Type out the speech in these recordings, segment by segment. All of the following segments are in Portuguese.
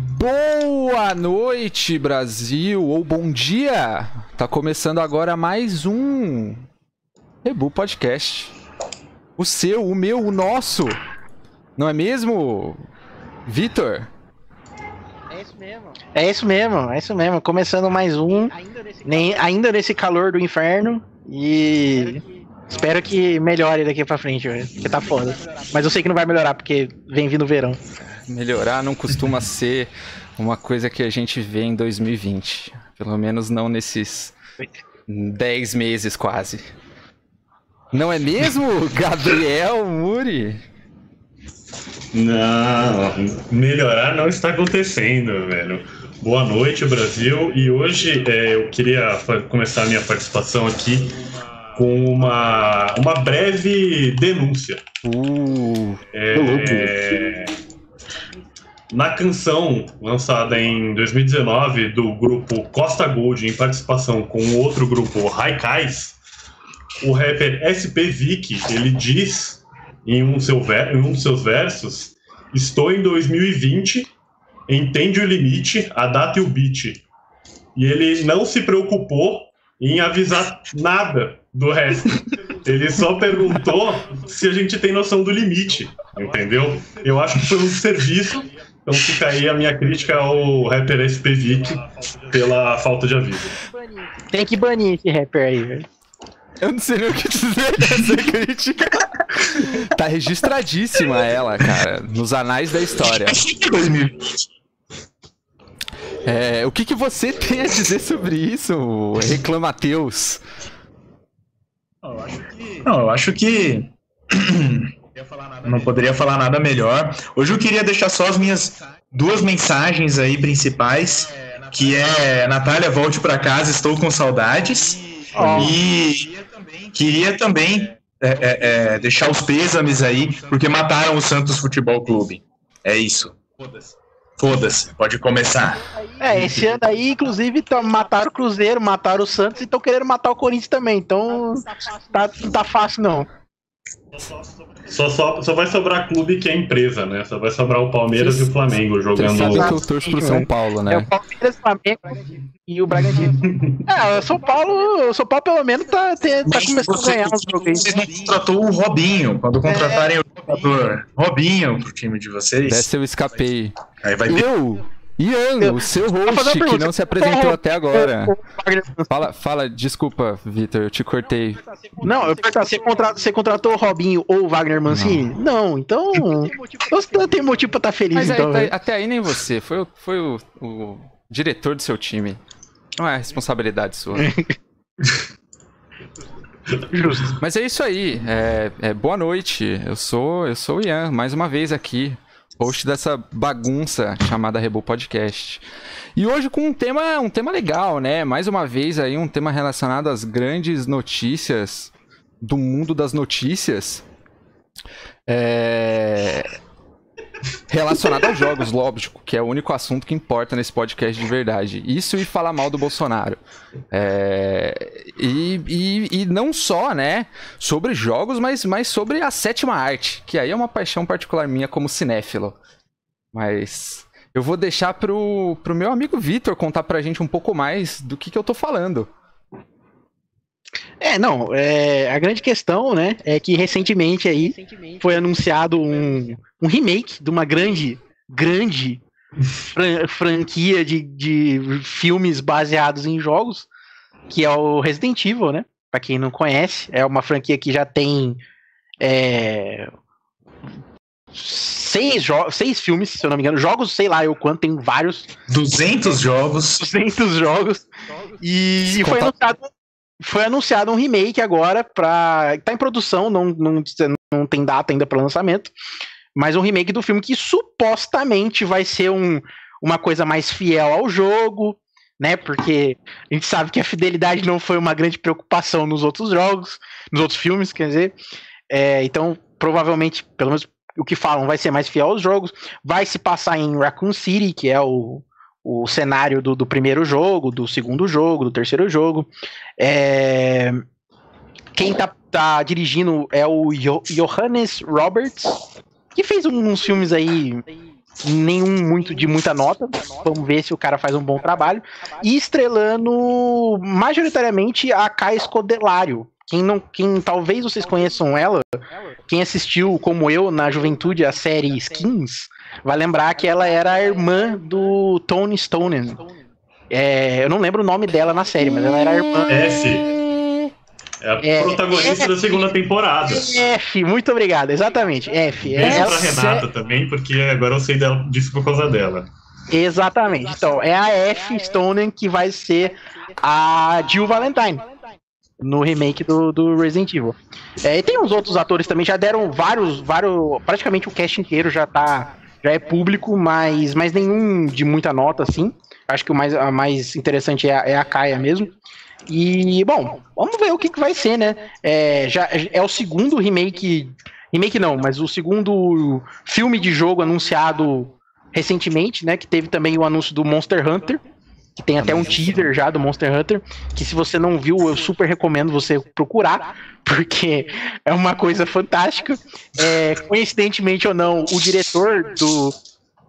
Boa noite, Brasil, ou bom dia! Tá começando agora mais um Rebu Podcast. O seu, o meu, o nosso. Não é mesmo, Vitor? É isso mesmo. É isso mesmo, é isso mesmo. Começando mais um, Ainda nesse nem, ainda nesse calor do inferno. E espero que melhore daqui pra frente, velho. Porque tá foda. Mas eu sei que não vai melhorar, porque vem vindo o verão. Melhorar não costuma ser uma coisa que a gente vê em 2020. Pelo menos não nesses 10 meses quase. Não é mesmo, Gabriel Muri? Não, melhorar não está acontecendo, velho. Boa noite, Brasil. E hoje é, eu queria começar a minha participação aqui com uma, uma breve denúncia. Uh, É, na canção lançada em 2019 do grupo Costa Gold, em participação com outro grupo Raikais, o rapper SP Vic, ele diz em um, seu em um dos seus versos: Estou em 2020, entende o limite, a data e o beat. E ele não se preocupou em avisar nada do resto. Ele só perguntou se a gente tem noção do limite, entendeu? Eu acho que foi um serviço. Então fica aí a minha crítica ao rapper SP Vic pela falta de aviso. Tem que banir esse rapper aí, velho. eu não sei nem o que dizer dessa crítica. Tá registradíssima ela, cara, nos anais da história. 2020. É, o que, que você tem a dizer sobre isso, Reclamateus? Não, eu acho que não poderia falar nada melhor. Hoje eu queria deixar só as minhas duas mensagens aí principais, que é Natália, volte pra casa, estou com saudades. E queria também é, é, é, deixar os pêsames aí, porque mataram o Santos Futebol Clube. É isso. Foda-se, pode começar. É, esse ano aí, inclusive, tá- mataram o Cruzeiro, mataram o Santos e estão querendo matar o Corinthians também. Então, tá, não tá fácil, não. Só, só, só vai sobrar clube que é empresa, né? Só vai sobrar o Palmeiras e o Flamengo Você jogando. sabe que eu torço pro São Paulo, É né? o Palmeiras, o Flamengo e o Bragantino. É, o São Paulo, o São Paulo pelo menos tá, tá Mas começando a você- ganhar uns jogos aí. Vocês não contratou o Robinho. Quando contratarem o jogador Robinho pro time de vocês, Dessa eu escapei. aí vai ter Eu, Ian, o seu host, que não se apresentou até agora. Fala, fala, desculpa, Vitor, eu te cortei. Não, eu perguntar, você, contra, você contratou o Robinho ou o Wagner Mancini? Não, então. Você não tem motivo pra estar feliz, Mas aí, então. tá- até aí nem você, foi, o- foi o, o diretor do seu time. Não é responsabilidade sua. Justo. Mas é isso aí. É, é, boa noite. Eu sou, eu sou o Ian, mais uma vez aqui, host dessa bagunça chamada Rebu Podcast. E hoje com um tema, um tema legal, né? Mais uma vez aí um tema relacionado às grandes notícias do mundo das notícias. É... Relacionado aos jogos, lógico, que é o único assunto que importa nesse podcast de verdade. Isso e falar mal do Bolsonaro. É, e, e, e não só, né, sobre jogos, mas, mas sobre a sétima arte, que aí é uma paixão particular minha como cinéfilo. Mas eu vou deixar pro, pro meu amigo Vitor contar pra gente um pouco mais do que, que eu tô falando. É, não, é, a grande questão, né, é que recentemente aí foi anunciado um, um remake de uma grande, grande fran- franquia de, de filmes baseados em jogos, que é o Resident Evil, né? Pra quem não conhece, é uma franquia que já tem é, seis, seis filmes, se eu não me engano, jogos, sei lá eu quanto, tem vários, 200 jogos. 200 jogos. E foi anunciado, foi anunciado um remake agora pra. tá em produção, não, não, não tem data ainda para lançamento. Mas um remake do filme que supostamente vai ser um, uma coisa mais fiel ao jogo, né? Porque a gente sabe que a fidelidade não foi uma grande preocupação nos outros jogos, nos outros filmes, quer dizer. É, então, provavelmente, pelo menos o que falam, vai ser mais fiel aos jogos. Vai se passar em Raccoon City, que é o, o cenário do, do primeiro jogo, do segundo jogo, do terceiro jogo. É, Quem tá, tá dirigindo é o Jo- Johannes Roberts, que fez uns filmes aí nenhum muito de muita nota. Vamos ver se o cara faz um bom trabalho. E estrelando majoritariamente a Kai Scodelário. Quem não, quem talvez vocês conheçam ela, quem assistiu como eu na juventude a série Skins, vai lembrar que ela era a irmã do Tony Stone. É, eu não lembro o nome dela na série, mas ela era a irmã. F. É a é, protagonista F, da segunda temporada. F, muito obrigado, exatamente. F. Beijo ela, pra Renata também, porque agora eu sei dela, disso por causa dela. Exatamente. Então, é a F Stone que vai ser a Jill Valentine no remake do, do Resident Evil. É, e tem uns outros atores também, já deram vários, vários. Praticamente o cast inteiro já tá. Já é público, mas, mas nenhum de muita nota, assim. Acho que o mais, a mais interessante é a, é a Kaia mesmo. E, bom, vamos ver o que, que vai ser, né? É, já, é o segundo remake. Remake não, mas o segundo filme de jogo anunciado recentemente, né? Que teve também o anúncio do Monster Hunter. Que tem até um teaser já do Monster Hunter. Que se você não viu, eu super recomendo você procurar. Porque é uma coisa fantástica. É, coincidentemente ou não, o diretor do,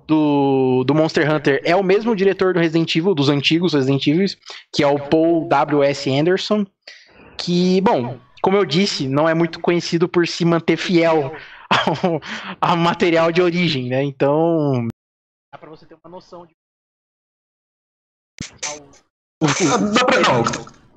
do, do Monster Hunter é o mesmo diretor do Resident Evil, dos antigos Resident Evil, que é o Paul W.S. Anderson, que, bom, como eu disse, não é muito conhecido por se manter fiel ao, ao material de origem, né? Então, dá pra você ter uma noção de. Dá pra, não,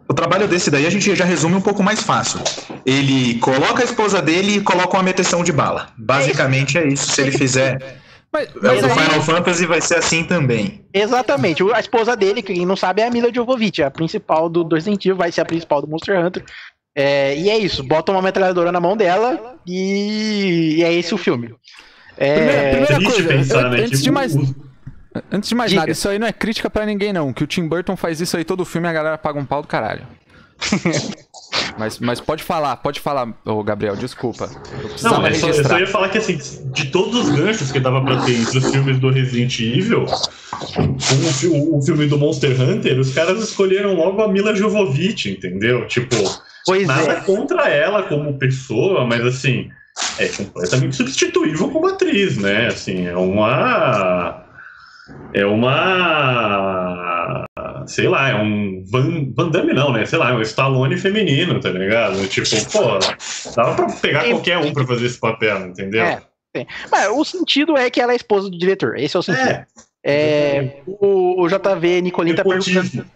o trabalho desse daí a gente já resume um pouco mais fácil. Ele coloca a esposa dele e coloca uma meteção de bala. Basicamente é isso. Se ele fizer mas, mas o aí... Final Fantasy vai ser assim também. Exatamente. A esposa dele, que quem não sabe, é a Mila Jovovich, a principal do, do Resident Evil, vai ser a principal do Monster Hunter. É, e é isso, bota uma metralhadora na mão dela e, e é esse o filme. É... Primeira, primeira coisa, pensar, né? antes, de mais, antes de mais nada, isso aí não é crítica para ninguém, não. Que o Tim Burton faz isso aí todo filme e a galera paga um pau do caralho. Mas, mas pode falar, pode falar, ô Gabriel, desculpa. Não, é só, eu só ia falar que assim, de todos os ganchos que dava pra ter entre os filmes do Resident Evil, com o, o, filme do Monster Hunter, os caras escolheram logo a Mila Jovovich, entendeu? Tipo, pois nada é. contra ela como pessoa, mas assim, é completamente substituível como atriz, né? Assim, é uma. É uma sei lá, é um Van, Van Damme não, né? Sei lá, é um Stallone feminino, tá ligado? Tipo, pô, dava pra pegar qualquer um pra fazer esse papel, entendeu? É, é. Mas o sentido é que ela é esposa do diretor, esse é o sentido. É, é o, o JV Nicolini tá perguntando...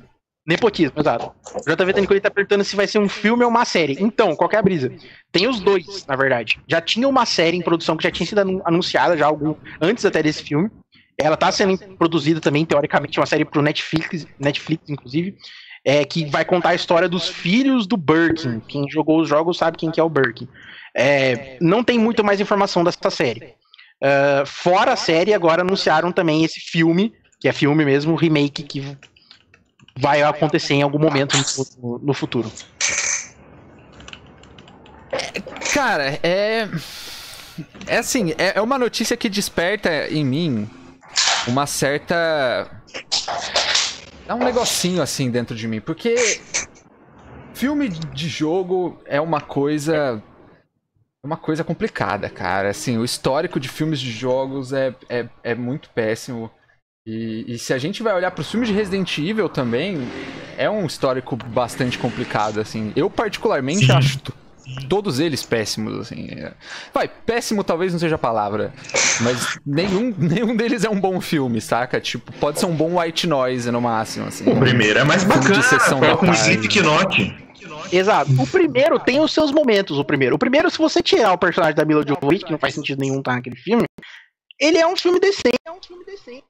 Nepotismo, exato. O JV Nicolini tá perguntando se vai ser um filme ou uma série. Então, qual é a brisa? Tem os dois, na verdade. Já tinha uma série em produção que já tinha sido anunciada já algum antes até desse filme. Ela está sendo produzida também, teoricamente, uma série pro Netflix, Netflix inclusive, é, que vai contar a história dos filhos do Birkin. Quem jogou os jogos sabe quem que é o Birkin. É, não tem muito mais informação dessa série. Uh, fora a série, agora anunciaram também esse filme, que é filme mesmo, remake, que vai acontecer em algum momento no, no futuro. Cara, é. É assim, é, é uma notícia que desperta em mim uma certa. Dá um negocinho assim dentro de mim, porque filme de jogo é uma coisa. É uma coisa complicada, cara. Assim, o histórico de filmes de jogos é, é, é muito péssimo. E, e, se a gente vai olhar para os filmes de Resident Evil também, é um histórico bastante complicado, assim. Eu particularmente Sim. acho todos eles péssimos, assim. Vai, péssimo talvez não seja a palavra, mas nenhum, nenhum deles é um bom filme, saca? Tipo, pode ser um bom white noise no máximo, assim. O primeiro é mais bacana, de com Slipknot. Exato. O primeiro tem os seus momentos, o primeiro. O primeiro, se você tirar o personagem da Mila Jovovich, que não faz sentido nenhum estar naquele filme, ele é um filme decente. É um filme decente.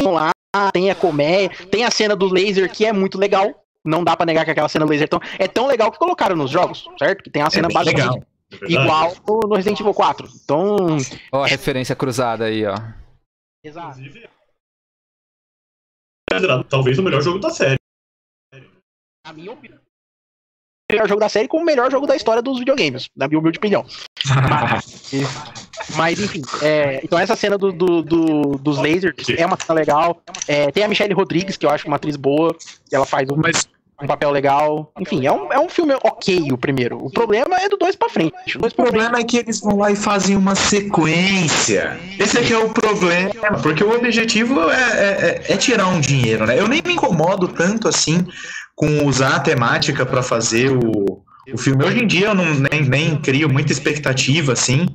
Lá, tem a comédia, tem a cena do laser que é muito legal não dá para negar que aquela cena laser tão, é tão legal que colocaram nos jogos, certo? Que tem a cena é basicamente igual no Resident Evil 4. Então. Ó, a referência cruzada aí, ó. Exato. Talvez o melhor jogo da série. Na minha opinião. O melhor jogo da série com o melhor jogo da história dos videogames, na minha humilde opinião. Mas, mas enfim, é, então essa cena do, do, do, dos lasers é uma cena legal. É, tem a Michelle Rodrigues, que eu acho uma atriz boa. Ela faz um. Mas um papel legal. Enfim, é um, é um filme ok o primeiro. O problema é do dois pra frente. O, dois O pra problema é que eles vão lá e fazem uma sequência. Esse aqui é o problema, porque o objetivo é, é- é- é tirar um dinheiro, né? Eu nem me incomodo tanto assim com usar a temática pra fazer o, o filme. Hoje em dia eu não, nem, nem crio muita expectativa, assim.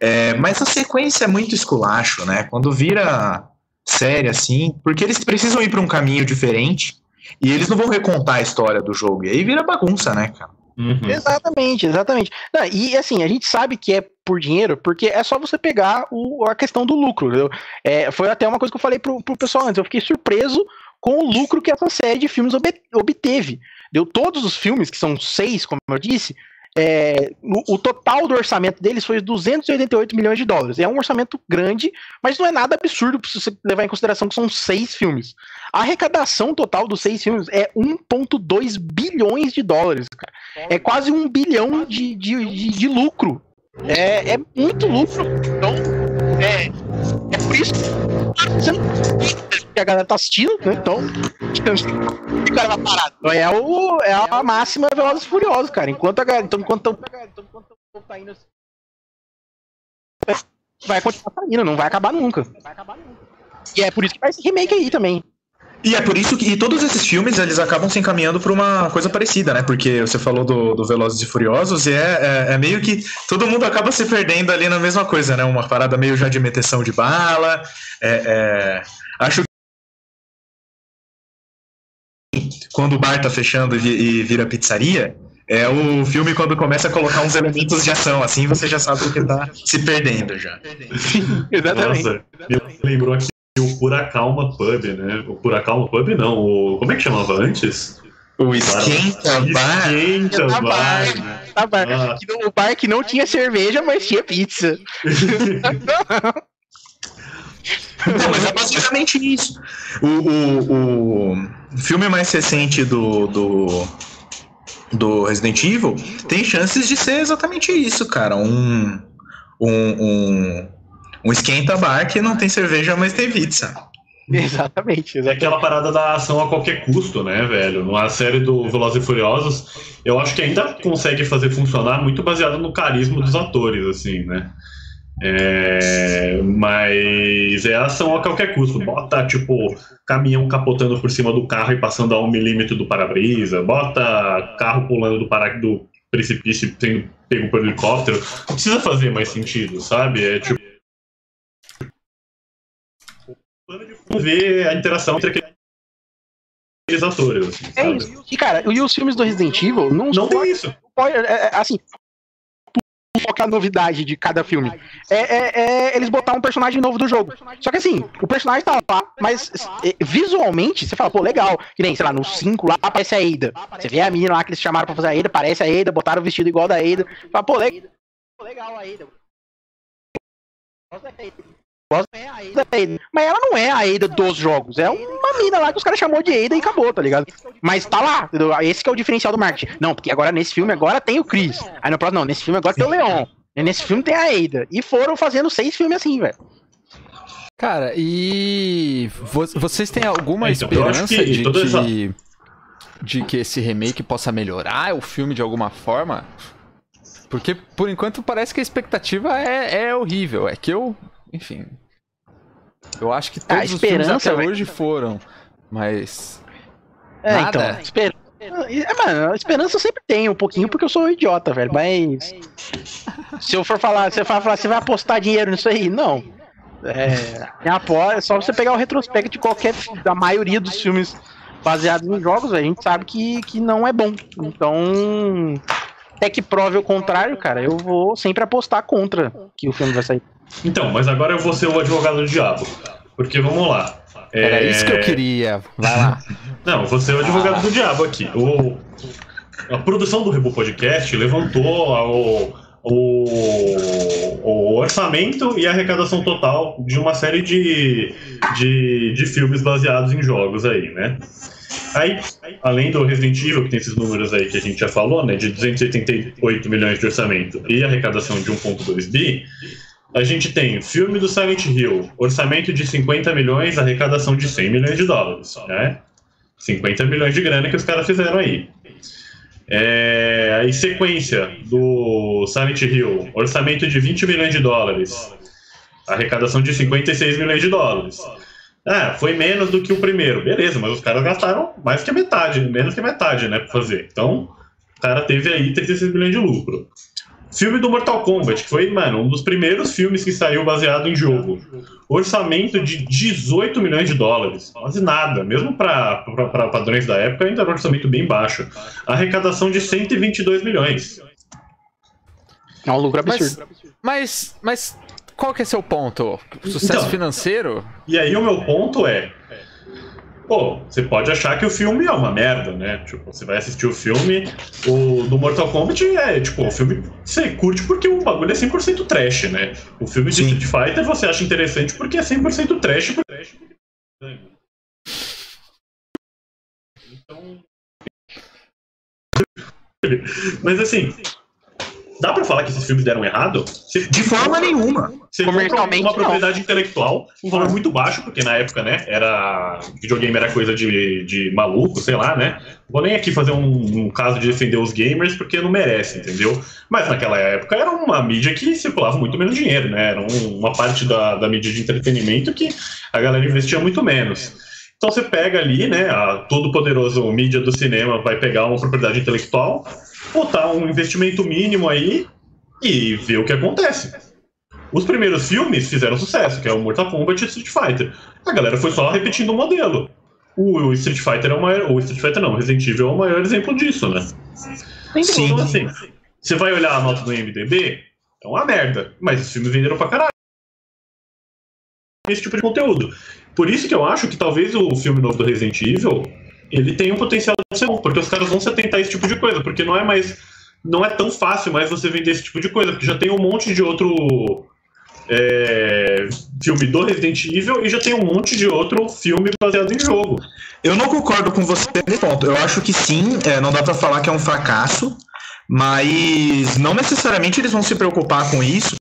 É, mas a sequência é muito esculacho, né? Quando vira série, assim, porque eles precisam ir pra um caminho diferente e eles não vão recontar a história do jogo. E aí vira bagunça, né, cara? Uhum. Exatamente, exatamente. Não, e assim, a gente sabe que é por dinheiro, porque é só você pegar o- a questão do lucro. entendeu? É, foi até uma coisa que eu falei pro, pro pessoal antes. Eu fiquei surpreso com o lucro que essa série de filmes obte- obteve. Deu todos os filmes, que são seis, como eu disse. é, o, o total do orçamento deles foi 288 milhões de dólares. É um orçamento grande, mas não é nada absurdo se você levar em consideração que são seis filmes. A arrecadação total dos seis filmes é 1,2 bilhões de dólares, cara. É quase um bilhão de, de, de, de lucro. É, é muito lucro. Então, é, é por isso que a galera tá assistindo, né? Então, o cara vai parar. Então, É, o, é a máxima Velozes e Furiosos, cara. Enquanto a galera. Então, enquanto, então, enquanto tá indo vai continuar saindo, não vai acabar nunca. E é por isso que vai esse remake aí também. E é por isso que e todos esses filmes eles acabam se encaminhando para uma coisa parecida, né? Porque você falou do, do Velozes e Furiosos e é, é, é meio que todo mundo acaba se perdendo ali na mesma coisa, né? Uma parada meio já de meteção de bala. é- é, acho que quando o bar tá fechando e e vira pizzaria, é o filme quando começa a colocar uns elementos de ação, assim você já sabe o que tá se perdendo já. Nossa, me lembrou aqui o Pura Calma Pub, né? O Pura Calma Pub não, o... como é que chamava antes? O esquenta bar. Esquenta Bar. Bar. né? Tá, bar. Ah. Que não- O bar que não tinha cerveja, mas tinha pizza. Não, mas é basicamente isso. O, o, o filme mais recente do, do, do Resident Evil tem chances de ser exatamente isso, cara. Um, um, um, um esquenta-bar que não tem cerveja, mas tem pizza. Exatamente, É exatamente. aquela parada da ação a qualquer custo, né, velho? Na série do Velozes e Furiosos, eu acho que ainda consegue fazer funcionar muito baseado no carisma dos atores, assim, né? É, mas é ação a qualquer custo. Bota, tipo, caminhão capotando por cima do carro e passando a um milímetro do para-brisa. Bota carro pulando do, para, do precipício sendo pego por helicóptero. Não precisa fazer mais sentido, sabe? É tipo. Ver a interação entre aqueles atores. Assim, É isso. E, cara, e os filmes do Resident Evil não, Não tem isso. pode, é, é, assim, focar a novidade de cada filme. É, é- é eles botar um personagem novo do jogo. Só que assim, o personagem tá lá, mas é, visualmente você fala, pô, legal. Que nem, sei lá, no 5 lá aparece a Ada. Você vê a menina lá que eles chamaram pra fazer a Ada, parece a Ada, botaram o vestido igual da Ada. Fala, pô, legal. Legal a Ada. Ada. Mas ela não é a Ada dos jogos. É uma mina lá que os caras chamou de Ada e acabou, tá ligado? Mas tá lá? Esse que é o diferencial do marketing. Não, porque agora nesse filme agora tem o Chris. Aí no próximo, não, nesse filme agora tem o Leon. E nesse filme tem a Ada. E foram fazendo seis filmes assim, velho. Cara, e vo- vocês têm alguma Então, esperança que de toda essa- que, de que esse remake possa melhorar o filme de alguma forma? Porque, por enquanto, parece que a expectativa é, é horrível. É que eu, enfim... Eu acho que Ah, todos os filmes esperança, até hoje foram, mas... É, Nada. então. Esper... É, mano, a esperança eu sempre tenho um pouquinho, porque eu sou um idiota, velho. Mas. Se eu for falar, você vai falar, você vai apostar dinheiro nisso aí? Não. É, aposta, é só você pegar o retrospecto de qualquer. da maioria dos filmes baseados em jogos, a gente sabe que, que não é bom. Então. Até que prove o contrário, cara, eu vou sempre apostar contra que o filme vai sair. Então, mas agora eu vou ser o advogado do diabo. Porque vamos lá. Era É, isso que eu queria. Vai lá. Não, você é o advogado do diabo aqui. O, a produção do Rebu Podcast levantou o, o, o orçamento e a arrecadação total de uma série de, de, de filmes baseados em jogos aí, né? Aí, além do Resident Evil, que tem esses números aí que a gente já falou, né, de 288 milhões de orçamento e arrecadação de 1.2 bi, a gente tem filme do Silent Hill, orçamento de 50 milhões, arrecadação de 100 milhões de dólares, né? 50 milhões de grana que os caras fizeram aí. É, aí, sequência do Silent Hill, orçamento de 20 milhões de dólares, arrecadação de 56 milhões de dólares. Ah, foi menos do que o primeiro, beleza, mas os caras gastaram mais que a metade, menos que a metade, né, pra fazer. Então, o cara teve aí 36 milhões de lucro. Filme do Mortal Kombat, que foi, mano, um dos primeiros filmes que saiu baseado em jogo. Orçamento de 18 milhões de dólares. Quase nada. Mesmo para padrões da época, ainda era um orçamento bem baixo. Arrecadação de 122 milhões. É um lucro absurdo. Mas, mas, mas qual que é seu ponto? Sucesso então, financeiro? E aí o meu ponto é pô, você pode achar que o filme é uma merda, né? Tipo, você vai assistir o filme, o do Mortal Kombat é, tipo, o filme você curte porque o bagulho é 100% trash, né? O filme de Sim. Street Fighter você acha interessante porque é 100% trash, porque trash Então... Mas assim, dá pra falar que esses filmes deram errado? Você, de forma nenhuma. Você Comercialmente, uma propriedade não. intelectual, um valor muito baixo, porque na época, né, era. Videogame era coisa de, de maluco, sei lá, né? Vou nem aqui fazer um, um caso de defender os gamers, porque não merece, entendeu? Mas naquela época era uma mídia que circulava muito menos dinheiro, né? Era um, uma parte da, da mídia de entretenimento que a galera investia muito menos. Então você pega ali, né, a todo poderoso mídia do cinema vai pegar uma propriedade intelectual, botar um investimento mínimo aí e ver o que acontece. Os primeiros filmes fizeram sucesso, que é o Mortal Kombat e Street Fighter. A galera foi só repetindo o modelo. O Street Fighter é o maior. O Street Fighter não, o Resident Evil é o maior exemplo disso, né? Sim. Então, assim, você vai olhar a nota do MDB, é uma merda. Mas os filmes venderam pra caralho. Esse tipo de conteúdo. Por isso que eu acho que talvez o filme novo do Resident Evil ele tem um potencial de ser bom, porque os caras vão se atentar a esse tipo de coisa, porque não é mais. Não é tão fácil mais você vender esse tipo de coisa, porque já tem um monte de outro é, filme do Resident Evil e já tem um monte de outro filme baseado em jogo. Eu não concordo com você nesse ponto. Eu acho que sim, é, não dá para falar que é um fracasso, mas não necessariamente eles vão se preocupar com isso,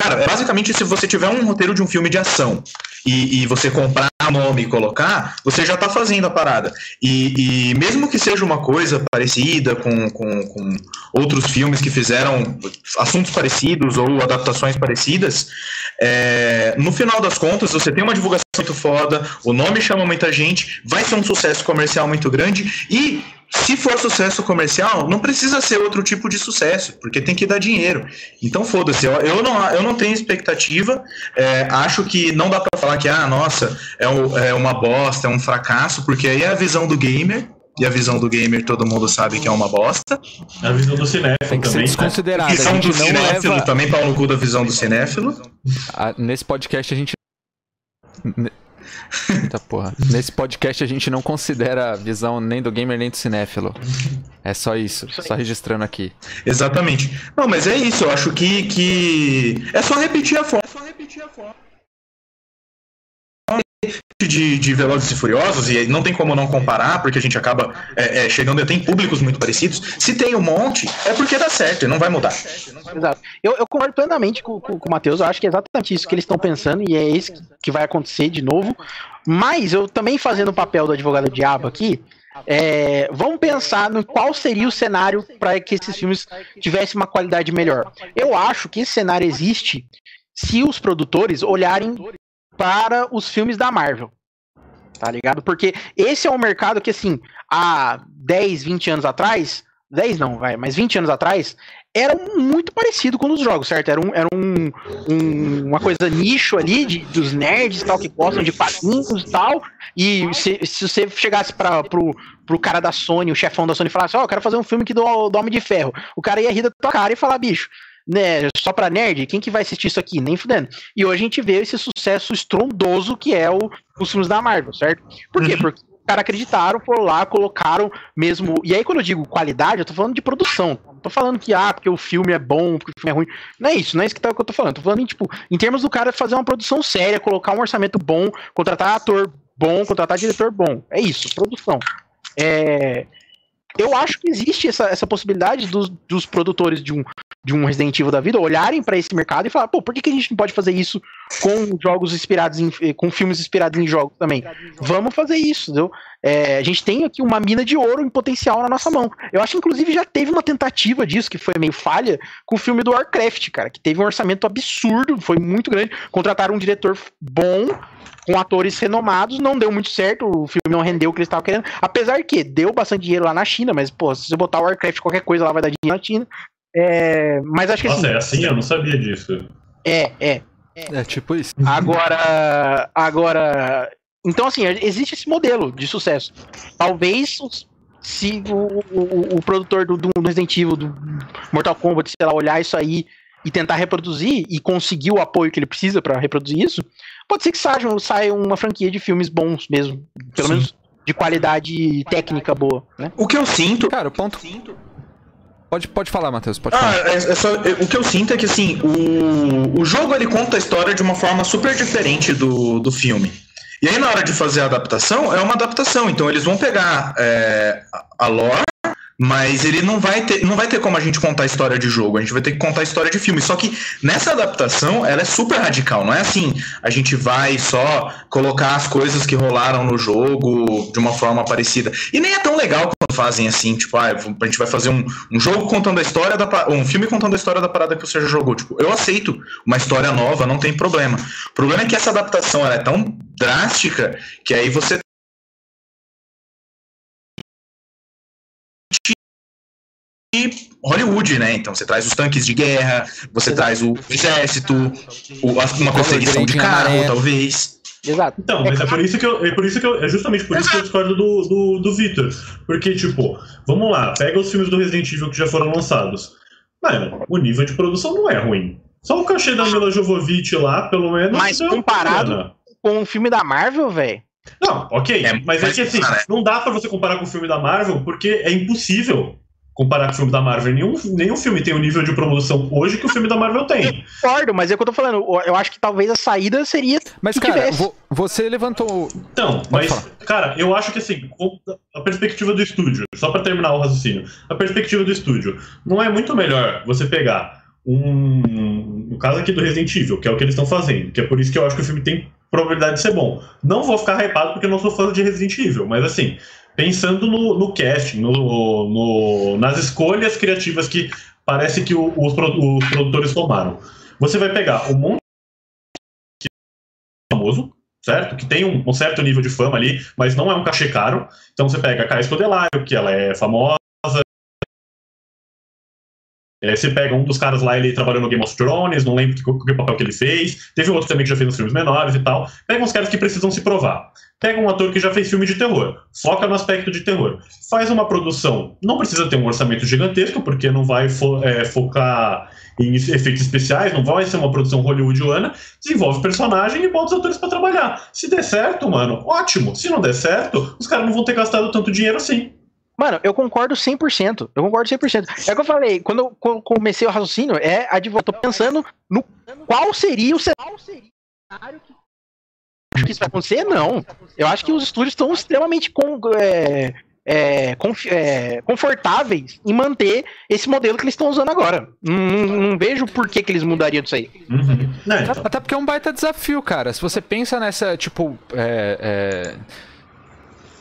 Cara, basicamente, se você tiver um roteiro de um filme de ação e, e você comprar nome e colocar, você já está fazendo a parada. E, e, mesmo que seja uma coisa parecida com, com, com, outros filmes que fizeram assuntos parecidos ou adaptações parecidas, é, no final das contas, você tem uma divulgação muito foda, o nome chama muita gente, vai ser um sucesso comercial muito grande e se for sucesso comercial, não precisa ser outro tipo de sucesso, porque tem que dar dinheiro. Então foda-se, eu, eu, não, eu não tenho expectativa, é, acho que não dá para falar que, ah, nossa, é, um, é uma bosta, é um fracasso, porque aí é a visão do gamer, e a visão do gamer todo mundo sabe que é uma bosta. A visão do cinéfilo Tem que também. ser desconsiderada. A visão do cinéfilo leva... também, pau no cu da visão do cinéfilo. Ah, nesse podcast a gente Eita porra. Nesse podcast a gente não considera a visão nem do gamer nem do cinéfilo. É só isso, só registrando aqui. Exatamente. Não, mas é isso, eu acho que, que... é só repetir a forma. É só repetir a forma de, de Velozes e Furiosos, e não tem como não comparar, porque a gente acaba é, é, chegando, tem públicos muito parecidos. Se tem um monte, é porque dá certo, não vai mudar. Exato. Eu, eu concordo plenamente com, com, com o Matheus, eu acho que é exatamente isso que eles estão pensando, e é isso que vai acontecer de novo. Mas eu também fazendo o papel do advogado diabo aqui, é, vamos pensar no qual seria o cenário para que esses filmes tivessem uma qualidade melhor. Eu acho que esse cenário existe se os produtores olharem para os filmes da Marvel. Tá ligado? Porque esse é um mercado que, assim, há 10, 20 anos atrás, 10 não, vai, mas 20 anos atrás, era muito parecido com os jogos, certo? Era, um, era um, um, uma coisa nicho ali de, dos nerds tal, que gostam de quadrinhos e tal. E se, se você chegasse para pro, pro cara da Sony, o chefão da Sony, e falasse: Ó, oh, eu quero fazer um filme que do, do Homem de Ferro, o cara ia rir da tua cara e falar: bicho, né, só pra nerd, quem que vai assistir isso aqui? Nem fudendo. E hoje a gente vê esse sucesso estrondoso que é o, os filmes da Marvel, certo? Por quê? Uhum. Porque os caras acreditaram, foram lá, colocaram mesmo. E aí, quando eu digo qualidade, eu tô falando de produção. Não tô falando que, ah, porque o filme é bom, porque o filme é ruim. Não é isso, não é isso que, tá, que eu tô falando. Tô falando em, tipo, em termos do cara fazer uma produção séria, colocar um orçamento bom, contratar ator bom, contratar diretor bom. É isso, produção. É, eu acho que existe essa, essa possibilidade dos, dos produtores de um, de um Resident Evil da vida olharem para esse mercado e falar, pô, por que, que a gente não pode fazer isso com jogos inspirados em, eh, com filmes inspirados em jogos também? Vamos fazer isso, entendeu? É, a gente tem aqui uma mina de ouro em potencial na nossa mão. Eu acho que, inclusive, já teve uma tentativa disso, que foi meio falha, com o filme do Warcraft, cara, que teve um orçamento absurdo, foi muito grande. Contrataram um diretor bom, com atores renomados, não deu muito certo, o filme não rendeu o que eles estavam querendo. Apesar que deu bastante dinheiro lá na China, mas, pô, se você botar Warcraft qualquer coisa lá vai dar dinheiro na China. É, mas acho que Nossa, assim. é assim? Eu não sabia disso. É, é. É tipo isso. Agora. Agora. Então, assim, existe esse modelo de sucesso. Talvez se o, o, o produtor do, do Resident Evil, do Mortal Kombat, sei lá, olhar isso aí e tentar reproduzir e conseguir o apoio que ele precisa para reproduzir isso, pode ser que saia, saia uma franquia de filmes bons mesmo. Pelo Sim. menos de qualidade técnica boa, né? O que eu sinto. Cara, o ponto. Pode, pode falar, Matheus, pode Ah, falar. é, é só, é, o que eu sinto é que assim, o, o jogo ele conta a história de uma forma super diferente do, do filme. E aí, na hora de fazer a adaptação, é uma adaptação. Então, eles vão pegar é, a- a lore, mas ele não vai, ter, não vai ter como a gente contar a história de jogo. A gente vai ter que contar a história de filme. Só que nessa adaptação, ela é super radical. Não é assim, a gente vai só colocar as coisas que rolaram no jogo de uma forma parecida. E nem é tão legal quando fazem assim, tipo, ah, a gente vai fazer um, um jogo contando a história da um filme contando a história da parada que você já jogou. Tipo, eu aceito uma história nova, não tem problema. O problema é que essa adaptação ela é tão drástica que aí você Hollywood, né? Então você traz os tanques de guerra, você traz o exército, o- uma perseguição de carro, talvez. Exato. Então, mas é por isso que eu, é por isso que eu, é justamente por isso que eu discordo do, do, do Victor. Porque, tipo, vamos lá, pega os filmes do Resident Evil que já foram lançados. Mano, o nível de produção não é ruim. Só o cachê da Mila Jovovich lá, pelo menos. Mas comparado-. Com o filme da Marvel, velho. Não, ok. É, mas é mas, que assim, não dá pra você comparar com o filme da Marvel, porque é impossível comparar com o filme da Marvel. Nenhum, nenhum filme tem o nível de produção hoje que o filme da Marvel tem. Concordo, mas é o que eu tô falando. Eu acho que talvez a saída seria Mas, cara, vo- você levantou. Então, Pode mas, falar. cara, eu acho que assim, a perspectiva do estúdio, só pra terminar o raciocínio, a perspectiva do estúdio, não é muito melhor você pegar um. No caso aqui do Resident Evil, que é o que eles estão fazendo, que é por isso que eu acho que o filme tem probabilidade de ser bom. Não vou ficar hypado porque eu não sou fã de Resident Evil, mas assim, pensando no, no casting, no, no- nas escolhas criativas que parece que o- os, os produtores tomaram. Você vai pegar um monte de famoso, certo? Que tem um, um certo nível de fama ali, mas não é um cachê caro. Então você pega a Caia Escodelário, que ela é famosa. É, você pega um dos caras lá, ele trabalhou no Game of Thrones, não lembro que, que papel que ele fez. Teve outro também que já fez uns filmes menores e tal. Pega uns caras que precisam se provar. Pega um ator que já fez filme de terror. Foca no aspecto de terror. Faz uma produção. Não precisa ter um orçamento gigantesco, porque não vai fo- é, focar em efeitos especiais, não vai ser uma produção hollywoodiana. Desenvolve personagem e bota os atores pra trabalhar. Se der certo, mano, ótimo. Se não der certo, os caras não vão ter gastado tanto dinheiro assim. Mano, eu concordo 100%. Eu concordo 100%. É o que eu falei, quando eu co- comecei o raciocínio, é advogado. Tô pensando no qual seria o cenário que acho que isso vai acontecer? Não. Eu acho que os estúdios estão extremamente com, é, é, é, confortáveis em manter esse modelo que eles estão usando agora. Não, não- vejo por que, que eles mudariam disso aí. Uhum. Então. Até porque é um baita desafio, cara. Se você pensa nessa, tipo. É, é...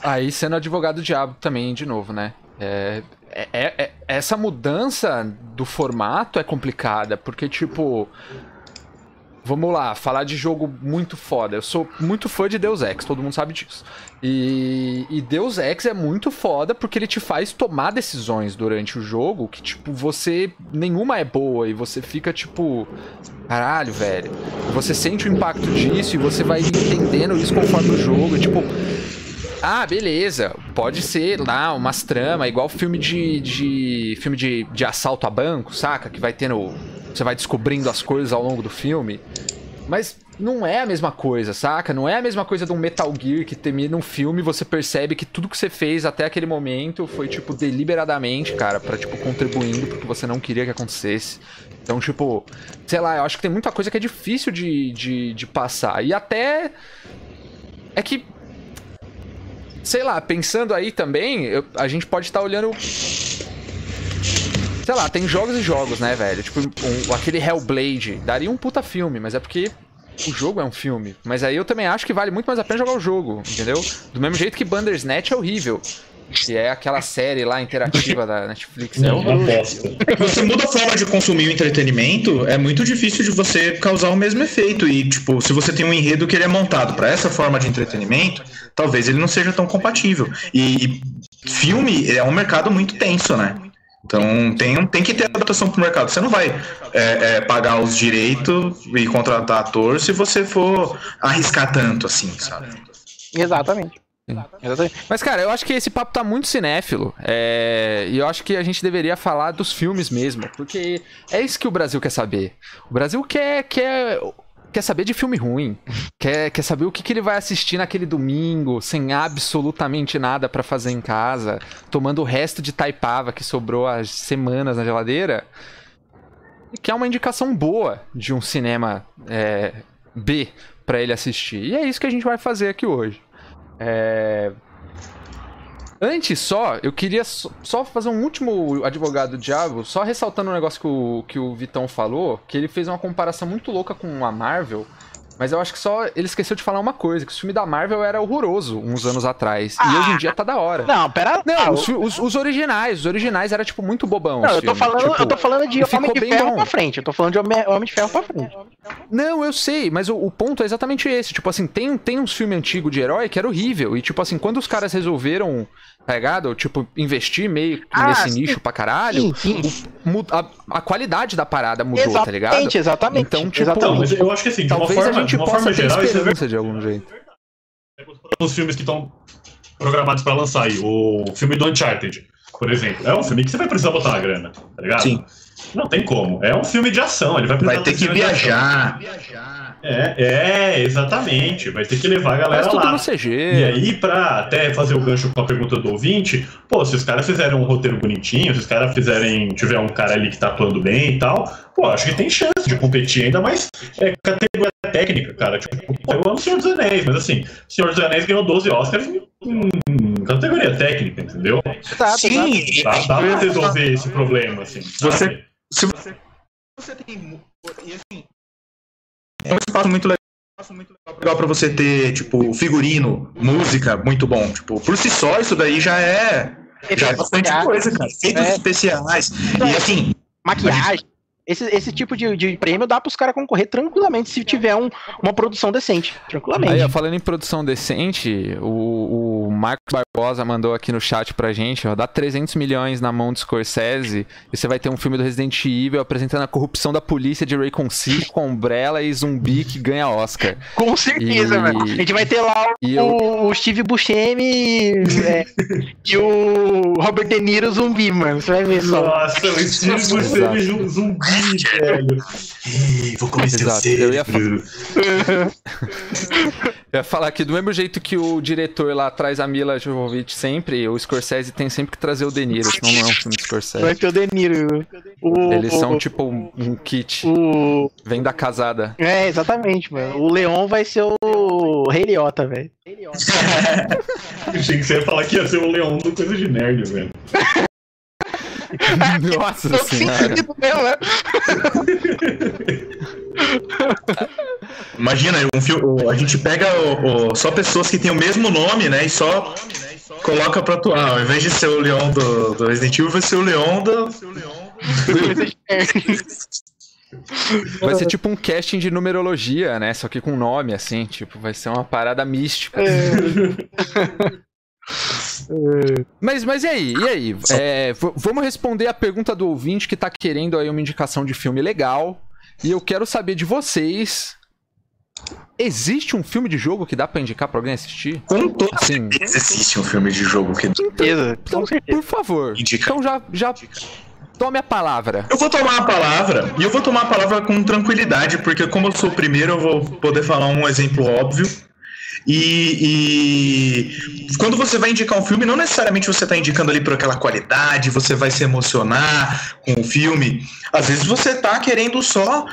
Aí sendo advogado do diabo também, de novo, né? É, é- é- é- essa mudança do formato é complicada, porque, tipo. Vamos lá, falar de jogo muito foda. Eu sou muito fã de Deus Ex, todo mundo sabe disso. E, e Deus Ex é muito foda porque ele te faz tomar decisões durante o jogo que, tipo, você. Nenhuma é boa e você fica, tipo. Caralho, velho. Você sente o impacto disso e você vai entendendo isso conforme o jogo. e, Tipo. Ah, beleza. Pode ser lá umas tramas, igual filme de. de filme de, de assalto a banco, saca? Que vai tendo. Você vai descobrindo as coisas ao longo do filme. Mas não é a mesma coisa, saca? Não é a mesma coisa de um Metal Gear que termina um filme e você percebe que tudo que você fez até aquele momento foi, tipo, deliberadamente, cara, pra, tipo, contribuindo porque você não queria que acontecesse. Então, tipo, sei lá, eu acho que tem muita coisa que é difícil de, de, de passar. E até. É que. Sei lá, pensando aí também, eu- a gente pode estar olhando. sei lá, tem jogos e jogos, né, velho? Tipo, um- aquele Hellblade daria um puta filme, mas é porque o jogo é um filme. Mas aí eu também acho que vale muito mais a pena jogar o jogo, entendeu? Do mesmo jeito que Bandersnatch é horrível. Que é aquela série lá interativa da Netflix. É Não, uma horroroso. bosta. Você muda a forma de consumir o entretenimento, é muito difícil de você causar o mesmo efeito. E, tipo, se você tem um enredo que ele é montado para essa forma de entretenimento, talvez ele não seja tão compatível. E, e filme é um mercado muito tenso, né? Então tem, tem que ter adaptação pro mercado. Você não vai é, é, pagar os direitos e contratar ator se você for arriscar tanto assim, sabe? Exatamente. Mas, cara, eu acho que esse papo tá muito cinéfilo. É... E eu acho que a gente deveria falar dos filmes mesmo. Porque é isso que o Brasil quer saber. O Brasil quer, quer, quer saber de filme ruim. Quer, quer saber o que, que ele vai assistir naquele domingo, sem absolutamente nada pra fazer em casa, tomando o resto de taipava que sobrou há semanas na geladeira. E quer uma indicação boa de um cinema é, B pra ele assistir. E é isso que a gente vai fazer aqui hoje. É... Antes só, eu queria só, fazer um último advogado do diabo, só ressaltando um negócio que o, que o Vitão falou, que ele fez uma comparação muito louca com a Marvel, mas eu acho que só ele esqueceu de falar uma coisa, que o filme da Marvel era horroroso uns anos atrás, e hoje em dia tá da hora. Não, pera. Não, ah, os, os- os originais, os originais era tipo muito bobão. Não, eu tô falando, tipo, eu tô falando de Homem de Ferro bom. pra frente. Eu tô falando de Homem, Homem de Ferro pra frente. Não, eu sei, mas o, o ponto é exatamente esse. Tipo assim, tem, tem uns filmes antigos de herói que era horrível. E, tipo assim, quando os caras resolveram, tá ligado? Tipo, investir meio Ah, nesse sim. nicho pra caralho, Sim, sim. a, a qualidade da parada mudou, tá ligado? Exatamente, exatamente. Então, tipo, Então, exatamente. mas eu acho que assim, de uma Talvez forma, a gente de uma possa forma ter geral, isso é de algum jeito. os filmes que estão programados pra lançar aí. O filme do Uncharted, por exemplo. É um filme que você vai precisar botar uma grana, tá ligado? Sim. Não tem como. É um filme de ação. Ele vai precisar Vai ter que cena de ação. viajar. É, é, exatamente. Vai ter que levar a galera tudo lá. no CG. E aí, pra até fazer o gancho com a pergunta do ouvinte, pô, se os caras fizerem um roteiro bonitinho, se os caras fizerem. tiver um cara ali que tá atuando bem e tal, pô, acho que tem chance de competir ainda mais é, categoria técnica, cara. Tipo, pô, eu amo Senhor dos Anéis, mas assim, Senhor dos Anéis ganhou 12 Oscars em, em categoria técnica, entendeu? Exato, Sim, Dá, dá pra resolver esse problema, assim. Você- sabe? se você, você tem e assim, é um espaço muito legal legal para você ter tipo figurino música muito bom tipo por si só isso daí já é já é bastante coisa cara efeitos É. especiais e assim Maquiagem. Esse, esse tipo de, de prêmio dá pros caras concorrer tranquilamente se tiver um- uma produção decente. Tranquilamente. Aí, ó, falando em produção decente, o, o Marcos Barbosa mandou aqui no chat pra gente, ó, dá 300 milhões na mão do Scorsese e você vai ter um filme do Resident Evil apresentando a corrupção da polícia de Raycon City com Umbrella e zumbi que ganha Oscar. Com certeza, E- velho. A gente vai ter lá o, eu- o Steve Buscemi é, e o Robert De Niro zumbi, mano. Você vai ver só. Nossa, o Steve Buscemi ju- velho. Vou comer seu Exato, eu ia cérebro. Eu ia falar que do mesmo jeito que o diretor lá traz a Mila Jovovich sempre, o Scorsese tem sempre que trazer o De Niro, senão não é um filme do Vai Scorsese. ter o De Niro. O, Eles são o- tipo um, um kit, o- vem da casada. É, exatamente, mano. O Leon vai ser o Rei Liotta, velho. Achei que você ia falar que ia ser o leão do Coisa de Nerd, velho. Nossa senhora. né? imagina um filme a gente pega o- o- só pessoas que têm o mesmo nome né e só coloca pra atuar ao invés de ser o leão do, do Resident Evil vai ser o leão do Vai ser tipo um casting de numerologia, né? Só que com nome, assim, tipo, vai ser uma parada mística. Mas, mas e aí? E aí? É, vamos responder a pergunta do ouvinte que tá querendo aí uma indicação de filme legal. E eu quero saber de vocês. Existe um filme de jogo que dá pra indicar pra alguém assistir? com toda Assim, certeza existe um filme de jogo que então, Com certeza. por favor. Indica. Então já, já tome a palavra. Eu vou tomar a palavra, e eu vou tomar a palavra com tranquilidade, porque como eu sou o primeiro, eu vou poder falar um exemplo óbvio. E, e quando você vai indicar um filme, não necessariamente você está indicando ali por aquela qualidade, você vai se emocionar com o filme. Às vezes você tá querendo só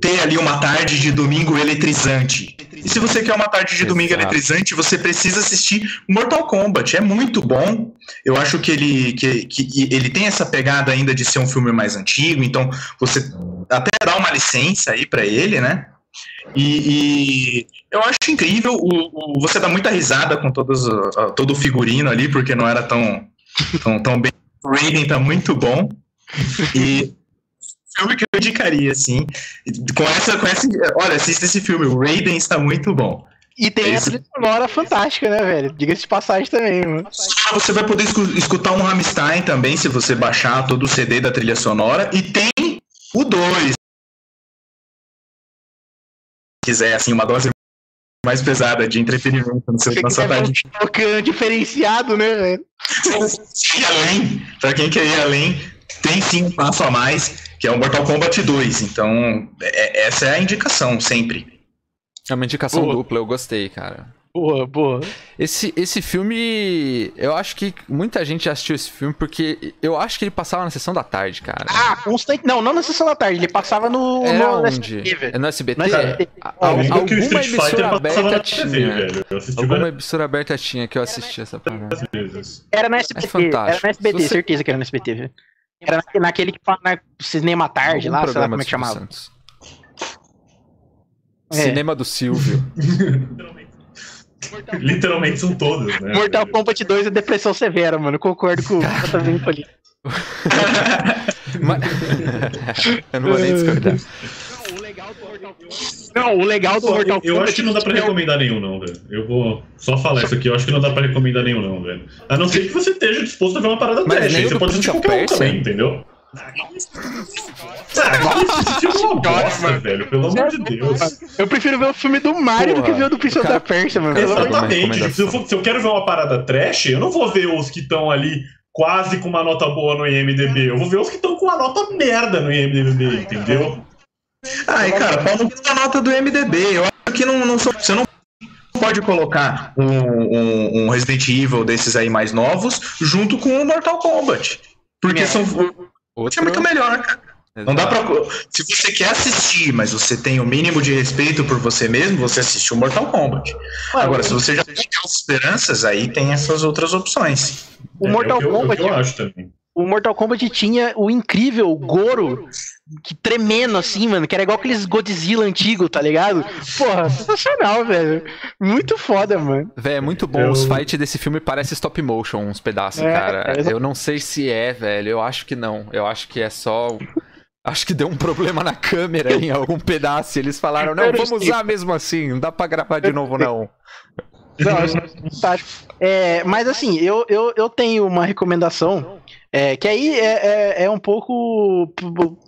ter ali uma tarde de domingo eletrizante. E se você quer uma tarde de domingo Exato. eletrizante, você precisa assistir Mortal Kombat. É muito bom. Eu acho que ele, que, que ele tem essa pegada ainda de ser um filme mais antigo, então você até dá uma licença aí pra ele, né? E, e eu acho incrível. O, o- você dá muita risada com todos, todo o figurino ali, porque não era tão, tão, tão bem. O Raiden tá muito bom. E filme que eu indicaria, assim. Com essa, com essa. Olha, assista esse filme. O Raiden está muito bom. E tem É a trilha sonora fantástica, né, velho? Diga-se de passagem também, mano. Você vai poder escu- escutar um Rammstein também, se você baixar todo o CD da trilha sonora. E tem o 2. Se quiser, assim, uma dose mais pesada de entretenimento no seu, na sua tarde. um tocando diferenciado, né, velho? ir além, pra quem quer ir além, tem sim um passo a mais, que é o Mortal Kombat 2. Então, é- essa é a indicação, sempre. É uma indicação Boa. dupla, eu gostei, cara. Boa, boa. Esse, esse filme. Eu acho que muita gente já assistiu esse filme porque eu acho que ele passava na sessão da tarde, cara. Ah, constante. Não, não na sessão da tarde. Ele passava no. Era no onde? SBT, velho. É no SBT? No al- alguma emissora na aberta TV, tinha. velho. Eu assisti Alguma emissora aberta tinha que eu assisti essa parada. Era no SBT. É fantástico. Era no SBT, você- certeza que era no SBT, velho. Era naque- naquele que fala na cinema tarde Algum lá, sei lá como é que chamava. Santos. É. Cinema do Silvio. Literalmente são todas, né? Mortal Kombat 2 é depressão severa, mano. Concordo com o Catavimpo ali. Eu não vou nem discordar. Não, o legal do Mortal eu, eu acho que não dá pra é recomendar nenhum, não, velho. Eu vou só falar isso aqui, eu acho que não dá pra recomendar nenhum, não, velho. A não ser que você esteja disposto a ver uma parada Mas o você pode assistir qualquer um também, entendeu? Velho, pelo amor de Deus. Eu prefiro ver o filme do Mario do que Porra, ver o do cara- da Pérsia, mano. Exatamente. Se eu, for- se eu quero ver uma parada trash, eu não vou ver os que estão ali quase com uma nota boa no IMDB. Eu vou ver os que estão com uma nota merda no IMDB, entendeu? Ai, cara, pau no da nota do MDB. Eu acho que não, não sou- você não pode colocar um, um- um Resident Evil desses aí mais novos junto com o Mortal Kombat. Porque É. são, é Outro... muito melhor, cara. Não dá pra. Se você quer assistir, mas você tem o mínimo de respeito por você mesmo, você assiste o Mortal Kombat. Agora, se você já tem aquelas esperanças, aí tem essas outras opções. O É, Mortal é o eu- é o Kombat, eu acho também. o Mortal Kombat tinha o incrível Goro que tremendo assim, mano, que era igual aqueles Godzilla antigo, tá ligado? Porra, sensacional, velho. Muito foda, mano. Véi, é muito bom. Eu- Os fights desse filme parecem stop motion, uns pedaços, É, cara. é, Eu não sei se é, velho. Eu acho que não. Eu acho que é só. Acho que deu um problema na câmera em algum pedaço. e Eles falaram, não, vamos usar mesmo assim. Não dá pra gravar de novo, não. Não, é fantástico. É, mas assim, eu, eu, eu tenho uma recomendação. É, que aí é, é, é um pouco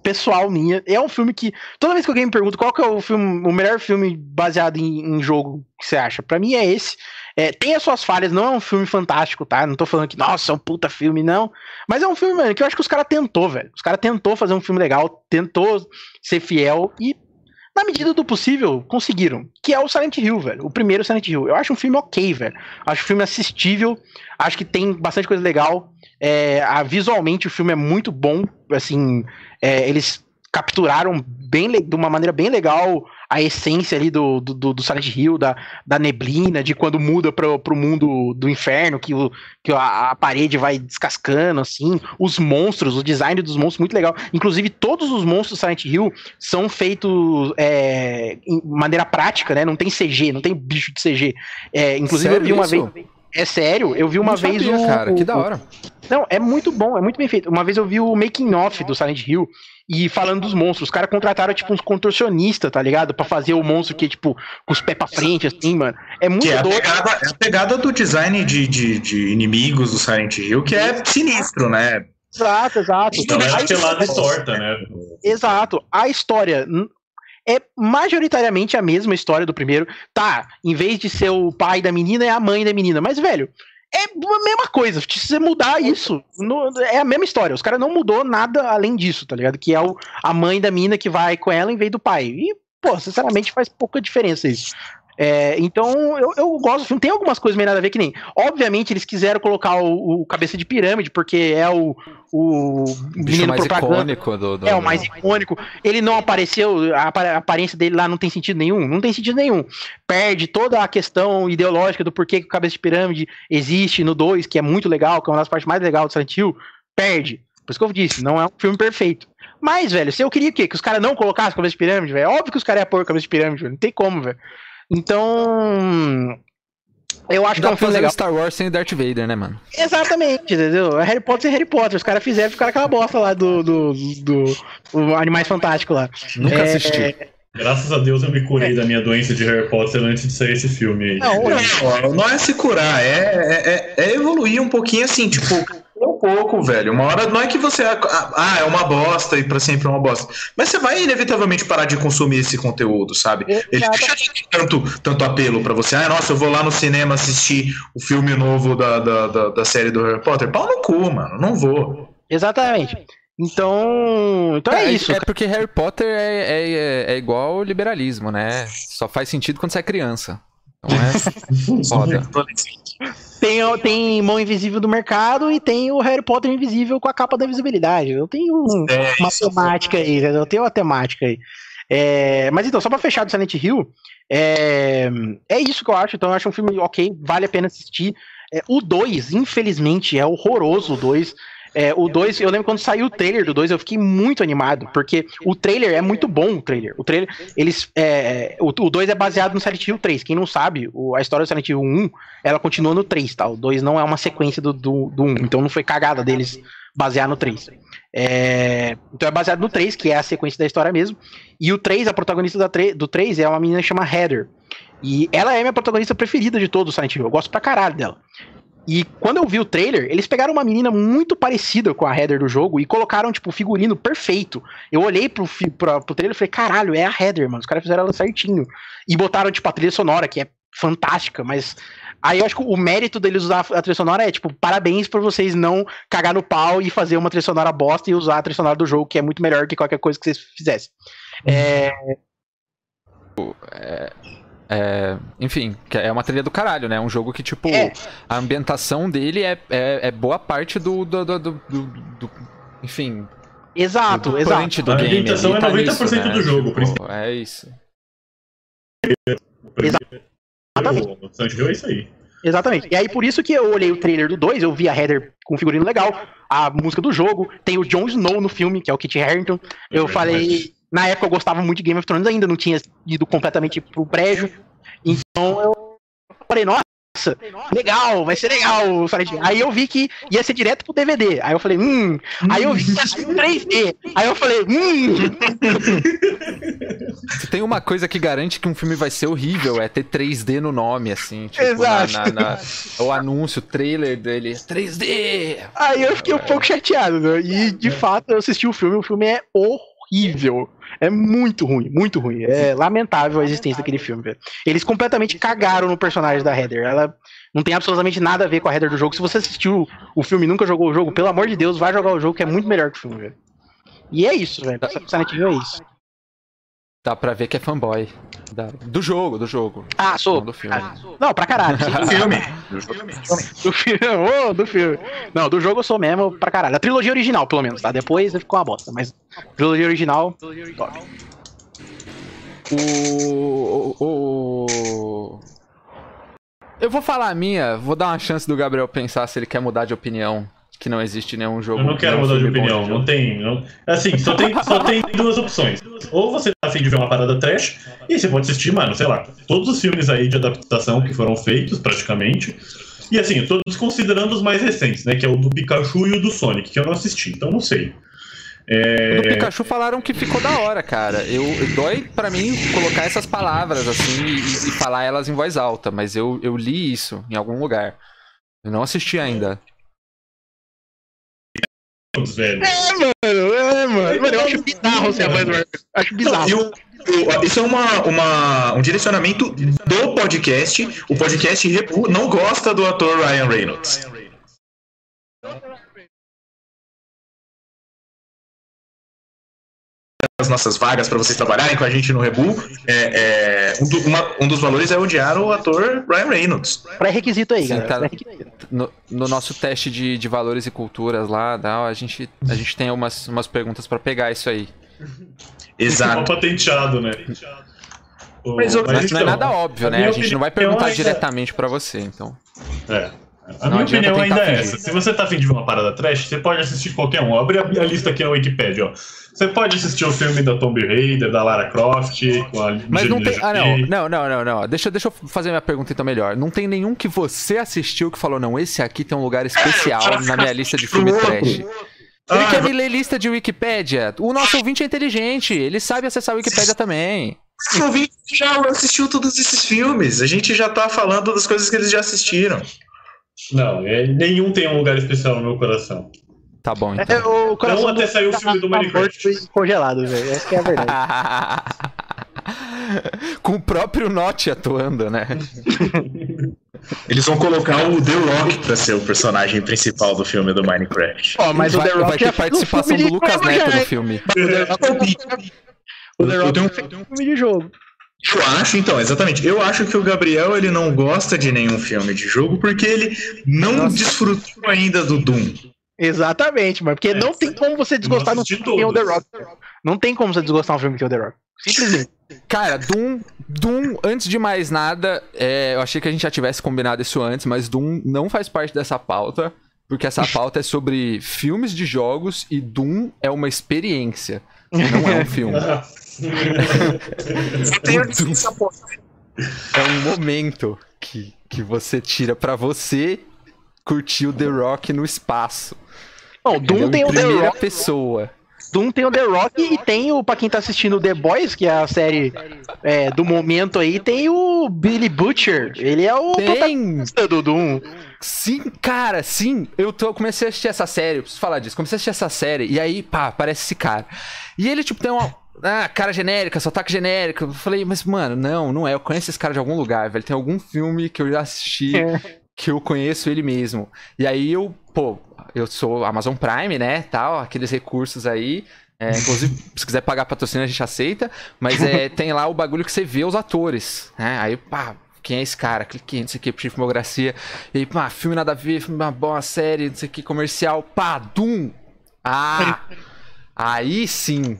pessoal minha. É um filme que. Toda vez que alguém me pergunta qual que é o filme, o melhor filme baseado em, em jogo que você acha, pra mim é esse. É, tem as suas falhas, não é um filme fantástico, tá? Não tô falando que, nossa, é um puta filme, não. Mas é um filme, mano, que eu acho que os caras tentou, velho. Os caras tentou fazer um filme legal, tentou ser fiel e, na medida do possível, conseguiram. Que é o Silent Hill, velho. O primeiro Silent Hill. Eu acho um filme ok, velho. Acho um filme assistível. Acho que tem bastante coisa legal. É, a- visualmente o filme é muito bom. Assim, é, eles capturaram bem de uma maneira bem legal a essência ali do, do, do- Silent Hill, da, da neblina, de quando muda pro, pro mundo do inferno, que, o, que a, a parede vai descascando, assim. Os monstros, o design dos monstros, muito legal. Inclusive, todos os monstros do Silent Hill são feitos é, em maneira prática, né? Não tem CG, não tem bicho de CG. É, inclusive, eu vi Sério uma isso? vez. É sério, eu vi uma Não vez sabia, o. cara, que da hora. Não, é muito bom, é muito bem feito. Uma vez eu vi o making off do Silent Hill e falando dos monstros, os caras contrataram tipo uns contorcionistas, tá ligado? Pra fazer o monstro que tipo com os pés pra frente assim, mano. É muito Que é a pegada, é a pegada do design de, de, de inimigos do Silent Hill, que é sinistro, né? Exato, exato. Então é A pelada e torta, né? Exato. A história é majoritariamente a mesma história do primeiro. Tá, em vez de ser o pai da menina, é a mãe da menina. Mas, velho, é a mesma coisa. Se você mudar isso, no- é a mesma história. Os caras não mudou nada além disso, tá ligado? Que é o, a mãe da menina que vai com ela em vez do pai. E, pô, sinceramente faz pouca diferença isso. É, então, eu, eu gosto do filme. Tem algumas coisas meio nada a ver que nem. Obviamente, eles quiseram colocar o, o cabeça de pirâmide, porque é o. O, bicho mais icônico do, do, É, o mais icônico. Ele não apareceu, a aparência dele lá não tem sentido nenhum. Não tem sentido nenhum. Perde toda a questão ideológica do porquê que o cabeça de pirâmide existe no 2, que é muito legal, que é uma das partes mais legais do Silent Hill. Perde. Por isso que eu disse, não é um filme perfeito. Mas, velho, se eu queria o quê? Que os caras não colocassem cabeça de pirâmide, velho. Óbvio que os caras iam pôr cabeça de pirâmide, velho. Não tem como, velho. Então. Eu acho Dá que é um filme legal. Star Wars sem Darth Vader, né, mano? Exatamente, entendeu? É Harry Potter sem Harry Potter. Os caras fizeram ficar aquela bosta lá do, do, do, do Animais Fantásticos lá. Nunca É, assisti. Graças a Deus eu me curei da minha doença de Harry Potter antes de sair esse filme aí. Não, Não, não é se curar, é, é, é evoluir um pouquinho assim, tipo, um pouco, velho. Uma hora não é que você. Ah, é uma bosta e pra sempre é uma bosta. Mas você vai inevitavelmente parar de consumir esse conteúdo, sabe? Ele Exato. deixa de ter tanto, tanto apelo pra você. Ah, nossa, eu vou lá no cinema assistir o filme novo da, da, da, da série do Harry Potter. Pau no cu, mano. Não vou. Exatamente. Então. Então é, isso. É porque Harry Potter é, é, é igual liberalismo, né? Só faz sentido quando você é criança. Então é foda. Tem, o- tem mão invisível do mercado e tem o Harry Potter invisível com a capa da invisibilidade. Eu tenho um- É, uma temática aí, entendeu? eu tenho uma temática aí. É, mas então, só pra fechar do Silent Hill, é, é isso que eu acho. Então, eu acho um filme ok, vale a pena assistir. É, o 2, infelizmente, é horroroso o 2. É, o 2, eu lembro quando saiu o trailer do 2, eu fiquei muito animado, porque o trailer é muito bom, o trailer. O trailer, eles. É, o, o 2 é baseado no Silent Hill 3. Quem não sabe, o- a história do Silent Hill 1, ela continua no 3, tá? O 2 não é uma sequência do, do, do 1, então não foi cagada deles basear no 3. É, então é baseado no 3, que é a sequência da história mesmo. E o 3, a protagonista do 3 é uma menina que chama Heather. E ela é minha protagonista preferida de todo o Silent Hill. Eu gosto pra caralho dela. E quando eu vi o trailer, eles pegaram uma menina muito parecida com a Heather do jogo e colocaram, tipo, o figurino perfeito. Eu olhei pro, pra- pro trailer e falei, caralho, é a Heather, mano. Os caras fizeram ela certinho. E botaram, tipo, a trilha sonora, que é fantástica, mas. Aí eu acho que o mérito deles usar a trilha sonora é, tipo, parabéns por vocês não cagar no pau e fazer uma trilha sonora bosta e usar a trilha sonora do jogo, que é muito melhor que qualquer coisa que vocês fizessem. É, É, enfim, que é uma trilha do caralho, né? Um jogo que, tipo, É. a ambientação dele é, é, é boa parte do. do, do, do- do- do- enfim, exato, do exato. do A game. ambientação é tá 90% nisso, né? do jogo, Tipo, é isso. O O Hill é isso aí. Exatamente. E aí, por isso que eu olhei o trailer do 2, eu vi a Heather com um figurino legal, a música do jogo, tem o Jon Snow no filme, que é o Kit Harington. Eu É falei. Na época eu gostava muito de Game of Thrones, ainda não tinha ido completamente pro brejo. Então eu falei, nossa, legal, vai ser legal. Aí eu vi que ia ser direto pro DVD. Aí eu falei, hum. Aí eu vi que ia ser em 3D. Aí eu falei, hum. Se tem uma coisa que garante que um filme vai ser horrível, é ter 3D no nome, assim. Tipo, Exato. na- na- na- o anúncio, o trailer dele. 3D! Aí eu fiquei um pouco chateado, né? E de fato eu assisti o filme, o filme é horrível. É muito ruim, muito ruim. É lamentável a existência daquele filme, velho. Eles completamente cagaram no personagem da Heather. Ela não tem absolutamente nada a ver com a Heather do jogo. Se você assistiu o filme e nunca jogou o jogo, pelo amor de Deus, vai jogar o jogo que é muito melhor que o filme, velho. E é isso, velho. Silent Hill é isso. Dá pra ver que é fanboy. Da- do jogo, do jogo. Ah, sou. Não do filme. Ah, não, pra caralho. sim. Filme. Do filme, ô, do filme. Não, do jogo eu sou mesmo pra caralho. A trilogia original, pelo menos, tá? Depois ficou uma bosta, mas trilogia original, top. O, o, o- Eu vou falar a minha, vou dar uma chance do Gabriel pensar se ele quer mudar de opinião. Que não existe nenhum jogo. Eu não quero mudar de opinião, jogo. não tem. Não... Assim, só tem, só tem duas opções. Ou você tá afim de ver uma parada trash, e você pode assistir, mano, sei lá, todos os filmes aí de adaptação que foram feitos, praticamente. E assim, todos considerando os mais recentes, né? Que é o do Pikachu e o do Sonic, que eu não assisti, então não sei. É, Do Pikachu falaram que ficou da hora, cara. Eu, dói pra mim colocar essas palavras assim e, e falar elas em voz alta, mas eu, eu li isso em algum lugar. Eu não assisti ainda. Velho. É, mano. Mano, eu acho bizarro ser a voz do. Acho bizarro. isso é uma, uma- um direcionamento do podcast. O podcast repu- não gosta do ator Ryan Reynolds. As nossas vagas para vocês trabalharem com a gente no Rebu, é, é, um, do, uma, um, dos valores é odiar o ator Ryan Reynolds. Pré-requisito aí, Sim, galera. tá no, no, nosso teste de, de, valores e culturas lá, a gente, a gente tem umas, umas perguntas para pegar isso aí. Exato. patenteado, né? Mas, mas, mas não é nada óbvio, né? A gente não vai perguntar ainda... diretamente para você, então. É. A não minha opinião ainda é essa. Se você tá afim de ver uma parada trash, você pode assistir qualquer um. Abre a, lista aqui na Wikipedia, ó. Você pode assistir o filme da Tomb Raider, da Lara Croft, com a Mas não tem. Ah, não, não, não, não, não. Deixa, deixa eu fazer minha pergunta então melhor. Não tem nenhum que você assistiu que falou, não, esse aqui tem um lugar especial na minha lista de filme trash. Ele ah, quer me ler lista de Wikipédia. O nosso ouvinte é inteligente, ele sabe acessar a Wikipédia também. O ouvinte já assistiu todos esses filmes. A gente já tá falando das coisas que eles já assistiram. Não, é, nenhum tem um lugar especial no meu coração. Tá bom, então. É, o coração não até saiu o filme do Minecraft. Foi congelado, velho. Essa que é a verdade. Com o próprio Notch atuando, né? Eles vão colocar o The Rock pra ser o personagem principal do filme do Minecraft. Ó, oh, mas vai, o The Rock vai ter participação do Lucas Neto no filme. O The Rock, o The Rock tenho um filme de jogo. Eu acho, então, exatamente. Eu acho que o Gabriel ele não gosta de nenhum filme de jogo porque ele não Nossa. desfrutou ainda do Doom. Exatamente, mas porque é, não tem como você desgostar no filme que tem o The Rock. Não tem como você desgostar um filme que tem o The Rock. Simplesmente. Cara, Doom, Doom, antes de mais nada, é, eu achei que a gente já tivesse combinado isso antes, mas Doom não faz parte dessa pauta, porque essa pauta é sobre filmes de jogos e Doom é uma experiência, não é um filme. é um momento que, que você tira para você curtir o The Rock no espaço. Não, Doom tem o The Rock. pessoa. Doom tem o The Rock e tem o, pra quem tá assistindo The Boys, que é a série é, do momento aí, tem o Billy Butcher. Ele é o tem. do Doom. Sim, cara, sim. Eu tô, comecei a assistir essa série, eu preciso falar disso. Comecei a assistir essa série e aí, pá, aparece esse cara. E ele, tipo, tem uma. Ah, cara genérica, sotaque genérico. Eu falei, mas, mano, não, não é. Eu conheço esse cara de algum lugar, velho. Tem algum filme que eu já assisti que eu conheço ele mesmo. E aí eu, pô, eu sou Amazon Prime, né, tal, aqueles recursos aí. É, inclusive, se quiser pagar patrocínio, a gente aceita. Mas é, tem lá o bagulho que você vê os atores, né? Aí, pá, quem é esse cara? Cliquei, não sei o que, filmografia. E pá, filme nada a ver, filme uma boa série, não sei o que, comercial. Pá, Doom! Ah! aí sim.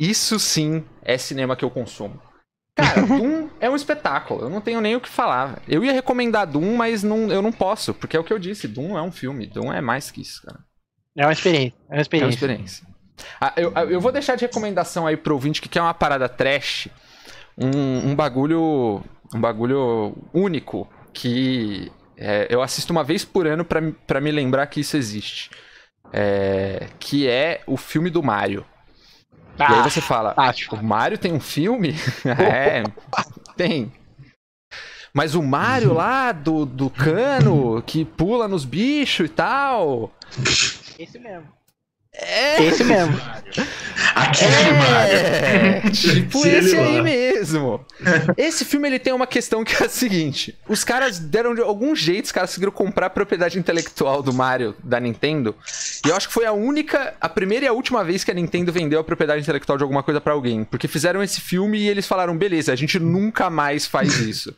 Isso sim é cinema que eu consumo. Cara, Doom é um espetáculo. Eu não tenho nem o que falar. Eu ia recomendar Doom, mas não, eu não posso, porque é o que eu disse. Doom é um filme. Doom é mais que isso, cara. É uma experiência. É uma experiência. É uma experiência. Ah, eu, eu vou deixar de recomendação aí pro ouvinte que quer uma parada trash. Um, um bagulho. Um bagulho único. Que é, eu assisto uma vez por ano para me lembrar que isso existe. É, que é o filme do Mario. Ah, e aí você fala, o Mario tem um filme? é, tem. Mas o Mario lá do, do cano, que pula nos bichos e tal. Esse mesmo. É. Esse mesmo. Aquele é, Mario. Tipo esse aí mesmo. Esse filme ele tem uma questão que é a seguinte: os caras deram de algum jeito, os caras conseguiram comprar a propriedade intelectual do Mario da Nintendo. E eu acho que foi a única, a primeira e a última vez que a Nintendo vendeu a propriedade intelectual de alguma coisa para alguém. Porque fizeram esse filme e eles falaram: beleza, a gente nunca mais faz isso.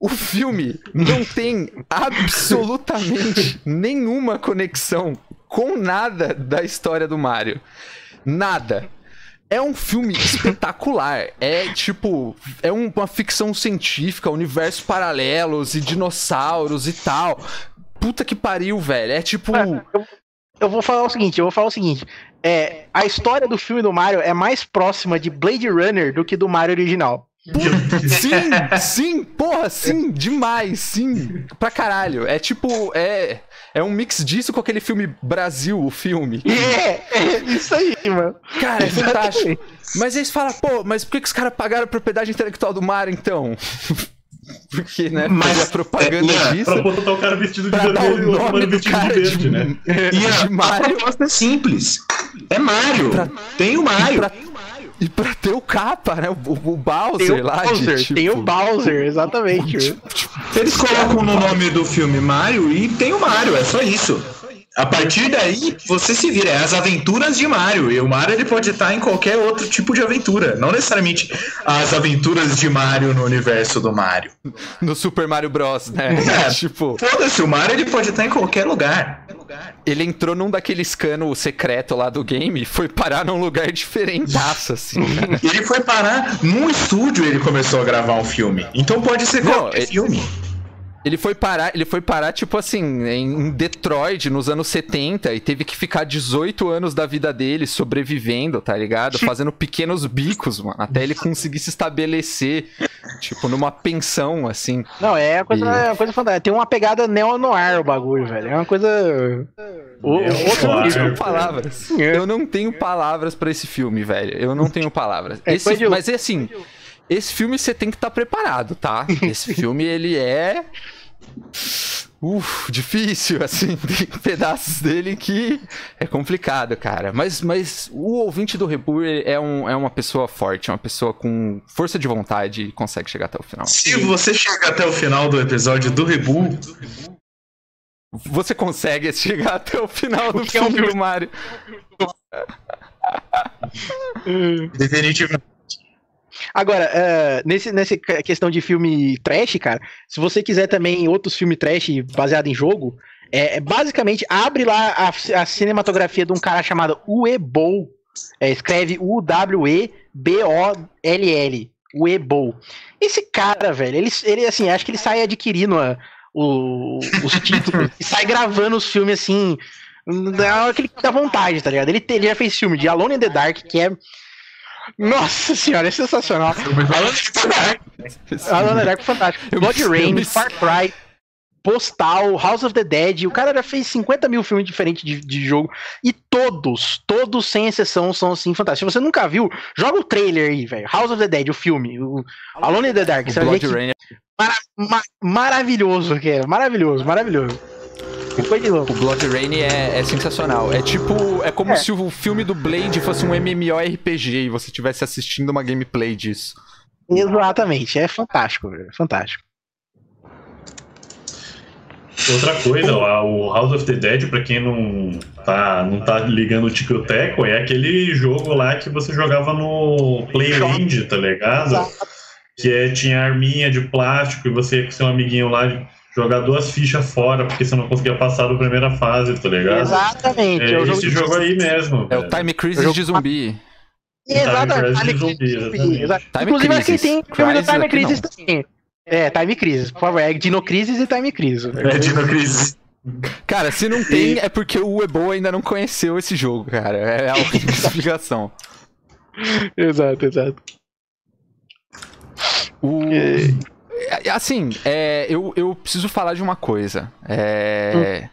O filme não tem absolutamente nenhuma conexão com nada da história do Mario. Nada. É um filme espetacular. É tipo. É um, uma ficção científica, universos paralelos e dinossauros e tal. Puta que pariu, velho. É tipo. Eu, eu, vou falar o seguinte: eu vou falar o seguinte. É, a história do filme do Mario é mais próxima de Blade Runner do que do Mario original. Sim, sim, porra, sim, demais, sim, pra caralho. É tipo, é, é um mix disso com aquele filme Brasil, o filme. É, é isso aí, mano. Cara, é fantástico. Mas eles falam, pô, mas por que, que os caras pagaram a propriedade intelectual do mar, então? Porque, né, mas a propaganda é, disso. Pra botar o cara vestido de vermelho e o outro vestido de verde, de, né? E a, de Mario. a proposta é simples. É Mario. Pra, Tem o Mario. Pra, e pra ter o capa, né? O, o Bowser o lá. Bowser, de, tipo... Tem o Bowser, exatamente. Eles colocam no nome do filme Mario e tem o Mario, é só isso. A partir daí, você se vira. É as aventuras de Mario. E o Mario ele pode estar em qualquer outro tipo de aventura. Não necessariamente as aventuras de Mario no universo do Mario. No Super Mario Bros, né? É, tipo, Foda-se, o Mario ele pode estar em qualquer lugar. Ele entrou num daqueles canos secreto lá do game e foi parar num lugar diferentaço, assim. Ele foi parar num estúdio ele começou a gravar um filme. Então pode ser Não, qualquer ele- filme. Ele foi parar, ele foi parar, tipo assim, em Detroit, nos anos 70, e teve que ficar 18 anos da vida dele sobrevivendo, tá ligado? Fazendo pequenos bicos, mano, até ele conseguir se estabelecer, tipo, numa pensão, assim. Não, é uma coisa, E- é uma coisa fantástica. Tem uma pegada neo-noir o bagulho, velho. É uma coisa. O, outro Eu tenho palavras. É. Eu não tenho palavras pra esse filme, velho. Eu não tenho palavras. É Esse- mas é assim, esse filme você tem que estar preparado, tá? Esse filme, ele é. Uf, difícil, assim, tem pedaços dele que é complicado, cara. Mas, mas o ouvinte do Rebu é, um, é uma pessoa forte, é uma pessoa com força de vontade e consegue chegar até o final. Se você chega até o final do episódio do Rebu, Você consegue chegar até o final do Porque é um filme filme- do Mario. definitivamente. Agora, é, nesse, nessa questão de filme trash, cara, se você quiser também outros filmes trash baseado em jogo, é, é basicamente abre lá a, a cinematografia de um cara chamado Uebol. É, escreve U-W-E-B-O-L-L. Uebol. Esse cara, velho, ele, ele assim, acho que ele sai adquirindo a- o- os títulos e sai gravando os filmes assim. Na hora que ele dá vontade, tá ligado? Ele, ele já fez filme de Alone in the Dark, que é. Nossa senhora, é sensacional. Alone in the Dark é fantástico. Blood Rain, Far Cry, Postal, House of the Dead. O cara já fez 50 mil filmes diferentes de, de jogo. E todos, todos sem exceção, são assim fantásticos. Se você nunca viu, joga o trailer aí, velho. House of the Dead, o filme. O Alone in the Dark. Você vai ver Blood que Rain é ma- maravilhoso que é. Maravilhoso, maravilhoso. Foi de louco. O Blood Rain é, é sensacional. É tipo. É como É. se o filme do Blade fosse um MMORPG e você estivesse assistindo uma gameplay disso. Exatamente. É fantástico, velho. Fantástico. Outra coisa, o House of the Dead, pra quem não tá, não tá ligando o Tico e o Teco, é aquele jogo lá que você jogava no Playland, tá ligado? Que é, tinha arminha de plástico e você ia com seu amiguinho lá jogar duas fichas fora, porque você não conseguia passar da primeira fase, tá ligado? Exatamente. É é o jogo esse de- jogo aí mesmo. É o velho. Time Crisis jogo- de zumbi. Exatamente. Time Crisis Time zumbi, exatamente. Time Inclusive, acho que Crisis. tem filme do Time aqui Crisis também. É, Time Crisis, por favor. É Dino Crisis e Time Crisis. É Dino Crisis. Cara, se não tem, é porque o Ebo ainda não conheceu esse jogo, cara. É a única explicação. Exato, exato. O... É, Assim, é, eu, eu preciso falar de uma coisa. É,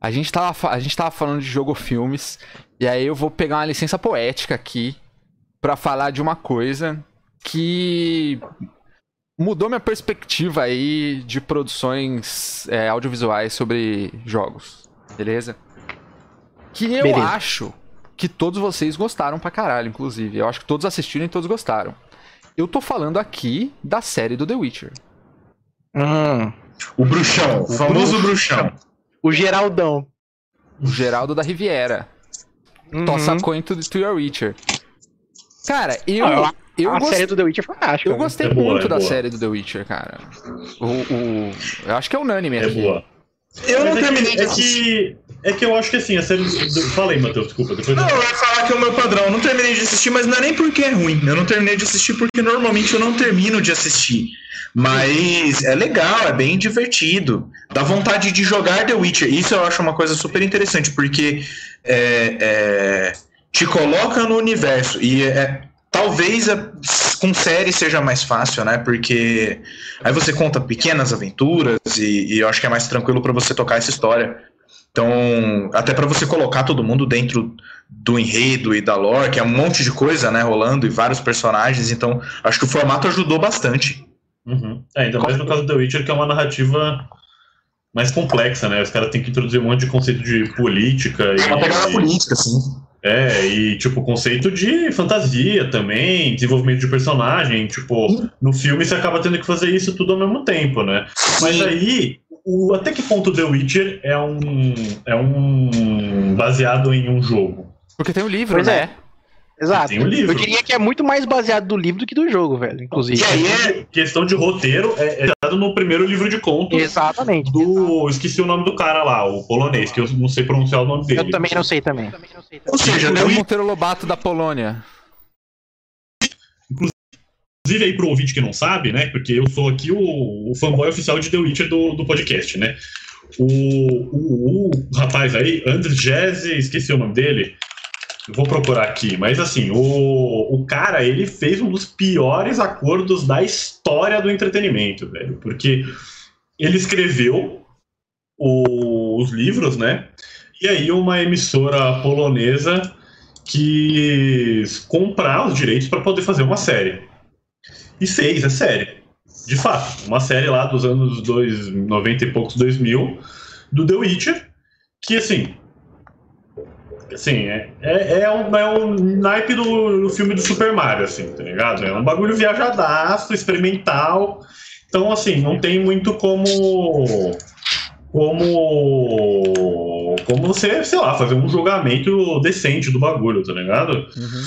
a, gente tava, a gente tava falando de jogo filmes, e aí eu vou pegar uma licença poética aqui pra falar de uma coisa que mudou minha perspectiva aí de produções é, audiovisuais sobre jogos, beleza? Que eu Beleza. acho que todos vocês gostaram pra caralho, inclusive. Eu acho que todos assistiram e todos gostaram. Eu tô falando aqui da série do The Witcher. hum, O bruxão, o famoso bruxão. o Geraldão. O Geraldo da Riviera. Uhum. Tossa Coin to, to Your Witcher. Cara, eu, Ah, eu, a gost- série do The Witch é fantástica. eu né? gostei É boa, muito é da boa. série do The Witcher, cara. O, o- eu acho que é unânime É aqui. boa. Eu não é terminei de é assistir. que, é que eu acho que assim, a série. aí, Matheus, desculpa. Depois Não, eu... eu ia falar que é o meu padrão. Eu não terminei de assistir, mas não é nem porque é ruim. Eu não terminei de assistir porque normalmente eu não termino de assistir. Mas é legal, é bem divertido. Dá vontade de jogar The Witcher. Isso eu acho uma coisa super interessante, porque é, é, te coloca no universo. E é, talvez é, com série seja mais fácil, né? Porque aí você conta pequenas aventuras e, e eu acho que é mais tranquilo pra você tocar essa história. Então, até pra você colocar todo mundo dentro do enredo e da lore, que é um monte de coisa, né, rolando e vários personagens, então acho que o formato ajudou bastante. Uhum. É, ainda mais no caso do The Witcher, que é uma narrativa mais complexa, né? Os caras têm que introduzir um monte de conceito de política É uma pegada e, política, assim. É, e tipo, conceito de fantasia também, desenvolvimento de personagem. Tipo, no filme você acaba tendo que fazer isso tudo ao mesmo tempo, né? Mas aí, o, até que ponto The Witcher é um, é um baseado em um jogo? Porque tem o livro, Pois né? Exato. O livro. Eu diria que é muito mais baseado do livro do que do jogo, velho. Inclusive. E aí é questão de roteiro, é, é dado no primeiro livro de contos Exatamente. do. Esqueci o nome do cara lá, o polonês, que eu não sei pronunciar o nome dele. Eu também não sei também. Ou seja, É o Monteiro Lobato da Polônia. Inclusive aí pro ouvinte que não sabe, né? Porque eu sou aqui o, o fanboy oficial de The Witcher do, do podcast, né? O, o, o rapaz aí, Jesse, esqueci o nome dele. Vou procurar aqui, mas assim, o, o cara, ele fez um dos piores acordos da história do entretenimento, velho. Porque ele escreveu o- os livros, né? E aí uma emissora polonesa quis comprar os direitos para poder fazer uma série. E fez, é série. De fato, uma série lá dos anos dois, 90 e poucos, 2000, do The Witcher, que assim. Assim, é, é, é, um, é um naipe do, do filme do Super Mario, assim, tá ligado? É um bagulho viajadaço, experimental. Então, assim, não tem muito como. Como. Como você, sei lá, fazer um julgamento decente do bagulho, tá ligado? Uhum.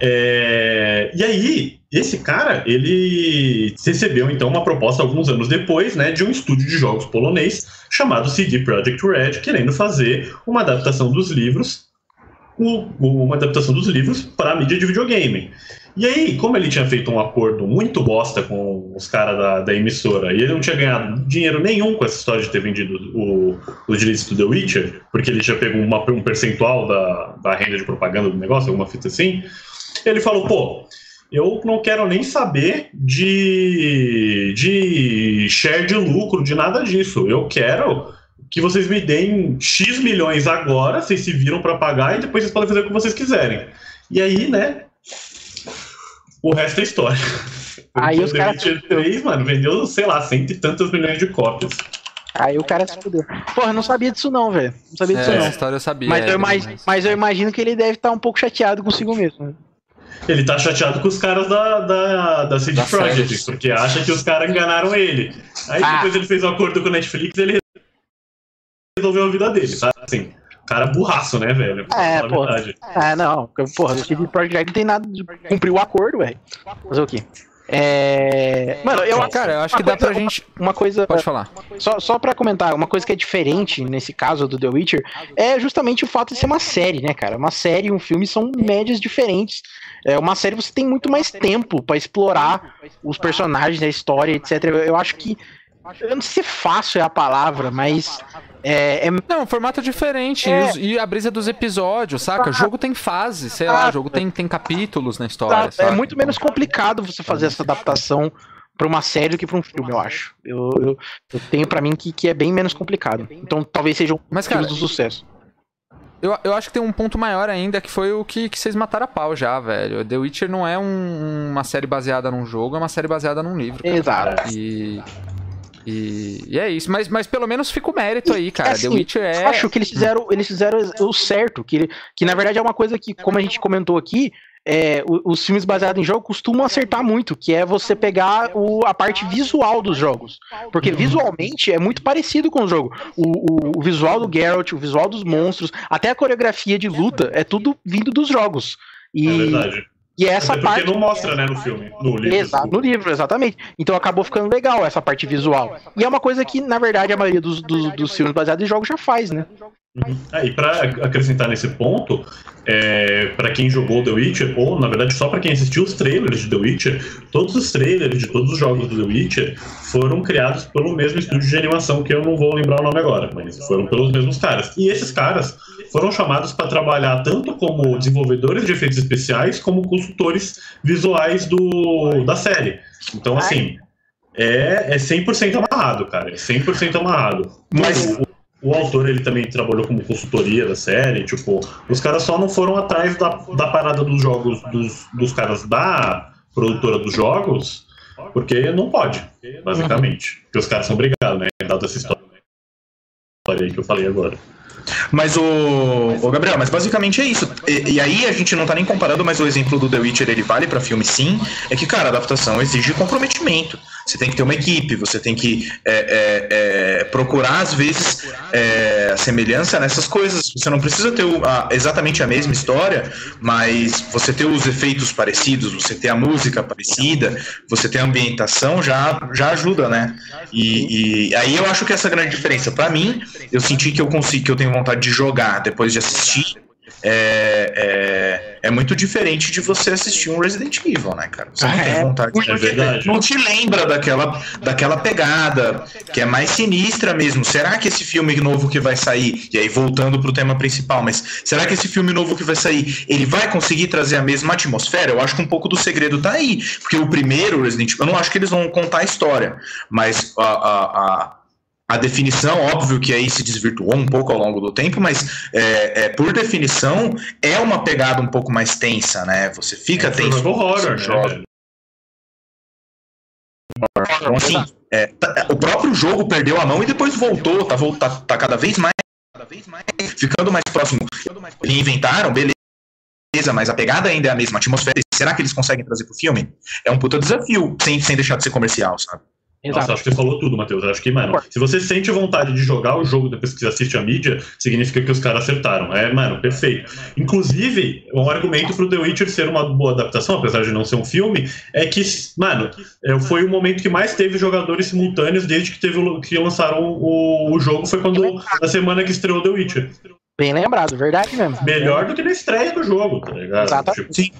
É, E aí, esse cara, ele recebeu então uma proposta alguns anos depois, né, de um estúdio de jogos polonês chamado CD Projekt Red, querendo fazer uma adaptação dos livros, uma adaptação dos livros para a mídia de videogame. E aí, como ele tinha feito um acordo muito bosta com os caras da, da emissora e ele não tinha ganhado dinheiro nenhum com essa história de ter vendido o, os direitos do The Witcher, porque ele tinha pego uma- um percentual da, da renda de propaganda do negócio, alguma fita assim, ele falou, pô, eu não quero nem saber de, de share de lucro, de nada disso. Eu quero que vocês me deem X milhões agora, vocês se viram para pagar, e depois vocês podem fazer o que vocês quiserem. E aí, né? O resto é história. Aí os The caras- Witcher 3, mano, vendeu, sei lá, cento e tantas milhões de cópias. Aí o cara se fudeu. Porra, eu não sabia disso não, velho. Não sabia disso É, essa não. história eu sabia. Mas é, eu, imagino, mas eu imagino que ele deve estar um pouco chateado consigo mesmo. Ele tá chateado com os caras da, da, da CD Da Projekt, porque acha que os caras enganaram ele. Aí Ah. depois ele fez um acordo com o Netflix ele resolveu a vida dele, sabe? Assim, cara burraço, né, velho? É, pô. Ah, não. Porra, o CD Projekt não tem nada de cumprir o acordo, velho. Fazer o quê? É. Mano, eu. Cara, eu acho que dá pra gente. Uma coisa. Pode falar. Só, só pra comentar, uma coisa que é diferente nesse caso do The Witcher é justamente o fato de ser uma série, né, cara? Uma série e um filme são médias diferentes. É uma série você tem muito mais tempo pra explorar os personagens, a história, etc. Eu, acho que. Eu não sei se fácil é a palavra, mas. É, é Não, um formato diferente. É. E, e a brisa dos episódios, saca? O jogo tem fase, sei lá, o jogo tem, tem capítulos na história. é muito menos complicado você fazer essa adaptação pra uma série do que pra um filme, eu acho. Eu, eu, eu tenho pra mim que, que é bem menos complicado. Então talvez seja um Mas, motivo cara, do sucesso. Eu, eu acho que tem um ponto maior ainda, que foi o que, que vocês mataram a pau já, velho. The Witcher não é um- uma série baseada num jogo, é uma série baseada num livro. cara. Exato. E, e, e é isso. Mas, mas pelo menos fica o mérito aí, cara. assim, The Witcher é. Eu acho que eles fizeram, eles fizeram o certo, que, que na verdade é uma coisa que, como a gente comentou aqui, é, os filmes baseados em jogo costumam acertar muito, que é você pegar o- a parte visual dos jogos. Porque visualmente é muito parecido com o jogo. O, o- o visual do Geralt, o visual dos monstros, até a coreografia de luta, é tudo vindo dos jogos. É E, verdade. e essa Até porque parte. não mostra, né, no filme, no livro. Exato, no livro, exatamente. Então acabou ficando legal essa parte visual. E é uma coisa que, na verdade, a maioria dos, dos, dos filmes baseados em jogos já faz, né? Ah, e pra acrescentar nesse ponto, é, para quem jogou The Witcher, ou na verdade só pra quem assistiu os trailers de The Witcher, todos os trailers de todos os jogos do The Witcher foram criados pelo mesmo estúdio de animação, que eu não vou lembrar o nome agora, mas foram pelos mesmos caras. E esses caras foram chamados para trabalhar tanto como desenvolvedores de efeitos especiais, como consultores visuais do, da série. Então, assim, é, é 100% amarrado, cara. É 100% amarrado. Mas- o, autor, ele também trabalhou como consultoria da série. Tipo, os caras só não foram atrás da, da parada dos jogos, dos, dos caras da produtora dos jogos, porque não pode, basicamente. Porque os caras são obrigados, né? Dado essa história aí que eu falei agora. Mas o, o Gabriel, mas basicamente é isso. E, e aí a gente não tá nem comparando, mas o exemplo do The Witcher ele vale pra filme sim. É que, cara, a adaptação exige comprometimento. Você tem que ter uma equipe, você tem que é, é, é, procurar, às vezes, é, a semelhança nessas coisas. Você não precisa ter a, exatamente a mesma história, mas você ter os efeitos parecidos, você ter a música parecida, você ter a ambientação, já, já ajuda, né? E, e aí eu acho que essa é grande diferença. Para mim, eu senti que eu consigo, que eu tenho vontade de jogar depois de assistir é, é, é, muito diferente de você assistir um Resident Evil, né, cara? Você não É, tem vontade é verdade. Não te lembra daquela, daquela pegada que é mais sinistra mesmo. Será que esse filme novo que vai sair, e aí voltando pro tema principal, mas será que esse filme novo que vai sair, ele vai conseguir trazer a mesma atmosfera? Eu acho que um pouco do segredo tá aí. Porque o primeiro Resident Evil, eu não acho que eles vão contar a história, mas a, a, a a definição, óbvio que aí se desvirtuou um pouco ao longo do tempo, mas é, é, por definição é uma pegada um pouco mais tensa, né? Você fica tenso. Survival horror, né? Então, assim, é, tá- o próprio jogo perdeu a mão e depois voltou, tá, tá, tá cada vez mais, cada vez mais ficando mais próximo. Reinventaram, beleza, mas a pegada ainda é a mesma, a atmosfera. Será que eles conseguem trazer pro filme? É um puta desafio, sem, sem deixar de ser comercial, sabe? Nossa, Exato. acho que você falou tudo, Matheus. Acho que, mano, se você sente vontade de jogar o jogo depois que você assiste a mídia, significa que os caras acertaram. É, mano, perfeito. Inclusive, um argumento pro The Witcher ser uma boa adaptação, apesar de não ser um filme, é que, mano, é, foi o momento que mais teve jogadores simultâneos desde que, teve, que lançaram o, o jogo, foi quando na semana que estreou The Witcher. Bem lembrado, verdade mesmo. Melhor do que na estreia do jogo, tá ligado? Exatamente. Tipo,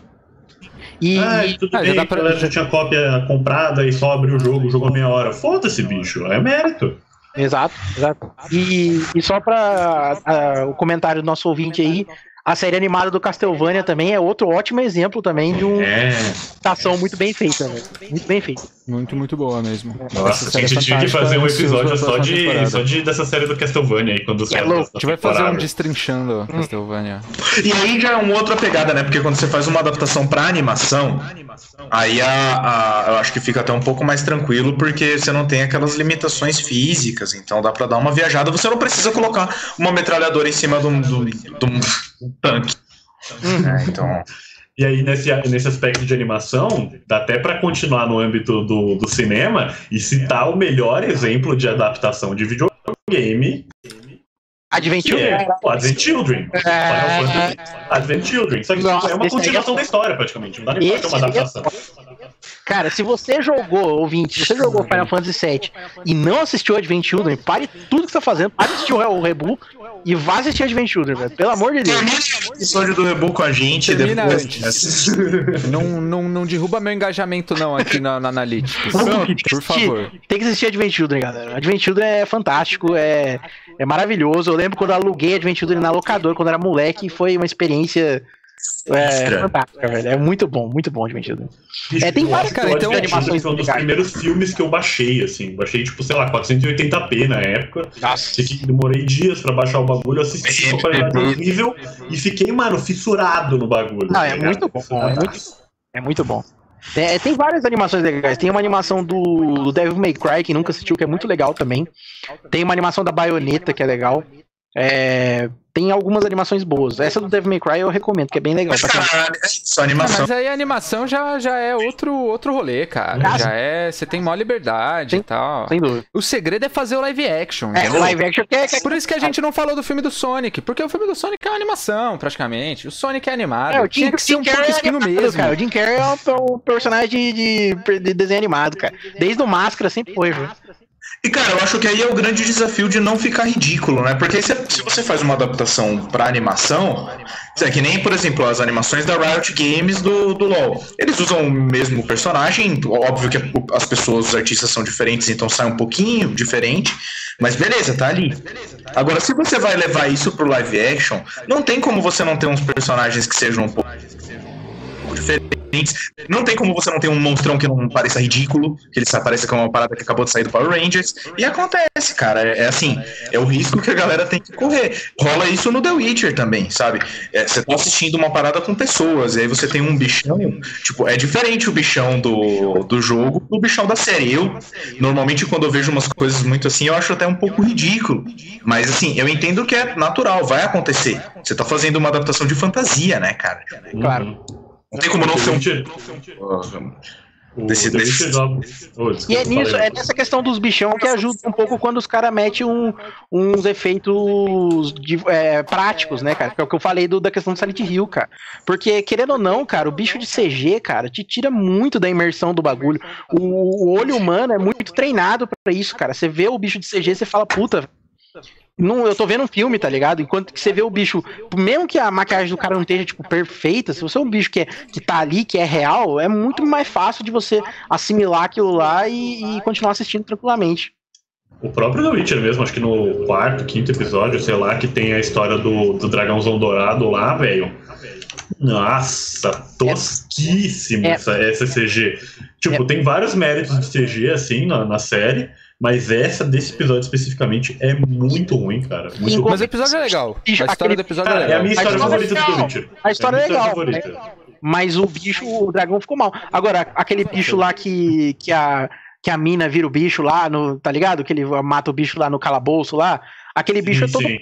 E, ah, tudo Ah, já bem, a pra- galera já tinha cópia comprada e só abre o jogo, jogou meia hora. Foda-se, bicho. É mérito. Exato, exato. E, e só para o comentário do nosso ouvinte aí, a série animada do Castlevania também é outro ótimo exemplo também de uma É. adaptação muito bem feita, né? Muito bem feita. Muito, muito boa mesmo. Nossa, Essa a gente é tinha que fazer um ansioso episódio só, de, só de, dessa série do Castlevania aí, quando os É louco. A gente vai fazer um destrinchando Castlevania. E aí já é uma outra pegada, né? Porque quando você faz uma adaptação pra animação, aí a, a- eu acho que fica até um pouco mais tranquilo, porque você não tem aquelas limitações físicas, então dá pra dar uma viajada. Você não precisa colocar uma metralhadora em cima de um, de um- um tanque. né? Então, E aí, nesse, nesse aspecto de animação, dá até pra continuar no âmbito do, do cinema e citar o melhor exemplo de adaptação de videogame, Advent é Children. o Advent Children. É. Advent Children. Só que Nossa, é uma é continuação foda. da história, praticamente. Não dá nem pra ter uma é adaptação. Cara, se você jogou, ouvinte, se você jogou Final Fantasy VII e não assistiu Advent Children, pare tudo que você tá fazendo, pare de assistir o Rebu e vá assistir Advent Children, velho. Pelo amor de Deus. termina o episódio do Rebu com a gente Termina depois. antes. Não, não, não derruba meu engajamento, não, aqui na, na Analytics. Por favor. Tem que assistir Advent Children, galera. Advent Children é fantástico, é, é maravilhoso. Eu lembro quando eu aluguei Advent Children na locadora, quando eu era moleque, foi uma experiência é, fantástica, velho. É muito bom, muito bom. Bicho, É, tem várias cara, então- Children animações foi um dos primeiros filmes que eu baixei, assim. Baixei, tipo, sei lá, 480p na época. Nossa. Fiquei, demorei dias pra baixar o bagulho, assisti com qualidade horrível e fiquei, mano, fissurado no bagulho. Não, tá é ligado? muito bom, é muito, é muito bom. É, tem várias animações legais. Tem uma animação do, do Devil May Cry, que nunca assistiu, que é muito legal também. Tem uma animação da Bayonetta, que é legal. É, tem algumas animações boas. Essa do Devil May Cry eu recomendo, que é bem legal. Mas, cara, é Ah, animação. mas aí a animação já, já é outro, outro rolê, cara. Já é. Você tem maior liberdade Sim. e tal. Sem dúvida. O segredo é fazer o live action. É, o live action que é. que é- Por isso que a gente não falou do filme do Sonic, porque o filme do Sonic é uma animação, praticamente. O Sonic é animado. É, o Tinha Jim, que ser um pouco é espinho animado, mesmo. cara. O Jim Carrey é um, um personagem de, de- de desenho animado, cara. Desde o Máscara sempre foi, viu? E cara, eu acho que aí é o grande desafio de não ficar ridículo, né? Porque se, se você faz uma adaptação pra animação, é que nem, por exemplo, as animações da Riot Games do, do LoL. Eles usam o mesmo personagem, óbvio que as pessoas, os artistas são diferentes, então sai um pouquinho diferente, mas beleza, tá ali. Agora, se você vai levar isso pro live action, não tem como você não ter uns personagens que sejam um pouco diferentes. Não tem como você não ter um monstrão que não pareça ridículo, que ele só pareça que é uma parada que acabou de sair do Power Rangers. E acontece, cara. É, é assim, é o risco que a galera tem que correr. Rola isso no The Witcher também, sabe? É, você tá assistindo uma parada com pessoas, e aí você tem um bichão. Tipo, é diferente o bichão do, do jogo do bichão da série. Eu, normalmente, quando eu vejo umas coisas muito assim, eu acho até um pouco ridículo. Mas assim, eu entendo que é natural, vai acontecer. Você tá fazendo uma adaptação de fantasia, né, cara? Claro. Não tem como não ser um. Witcher- O Desse- desse- Oh, E é nisso, falei. é nessa questão dos bichão que ajuda um pouco quando os caras metem um- uns efeitos de- é, práticos, né, cara? Que é o que eu falei do- da questão do Silent Hill, cara. Porque, querendo ou não, cara, o bicho de CG, cara, te tira muito da imersão do bagulho. O, o olho humano é muito treinado pra isso, cara. Você vê o bicho de CG, você fala, puta. Não, eu tô vendo um filme, tá ligado? Enquanto que você vê o bicho, mesmo que a maquiagem do cara não esteja, tipo, perfeita, se você é um bicho que, é, que tá ali, que é real, é muito mais fácil de você assimilar aquilo lá e, e continuar assistindo tranquilamente. O próprio The Witcher mesmo, acho que no quarto, quinto episódio, sei lá, que tem a história do, do dragãozão dourado lá, velho. Nossa, tosquíssimo É. essa, essa CG. Tipo, tem vários méritos de CG, assim, na, na série, mas essa desse episódio especificamente é muito ruim, cara. Muito ruim. Mas o episódio é legal. A história do episódio é Cara, é a legal. minha história A história favorita é do legal. Witcher. A história é é a minha legal. favorita. Mas o bicho, o dragão ficou mal. Agora, aquele bicho lá que, que, a, que a mina vira o bicho lá, no, tá ligado? Que ele mata o bicho lá no calabouço lá. Aquele bicho é Sim, todo. sim.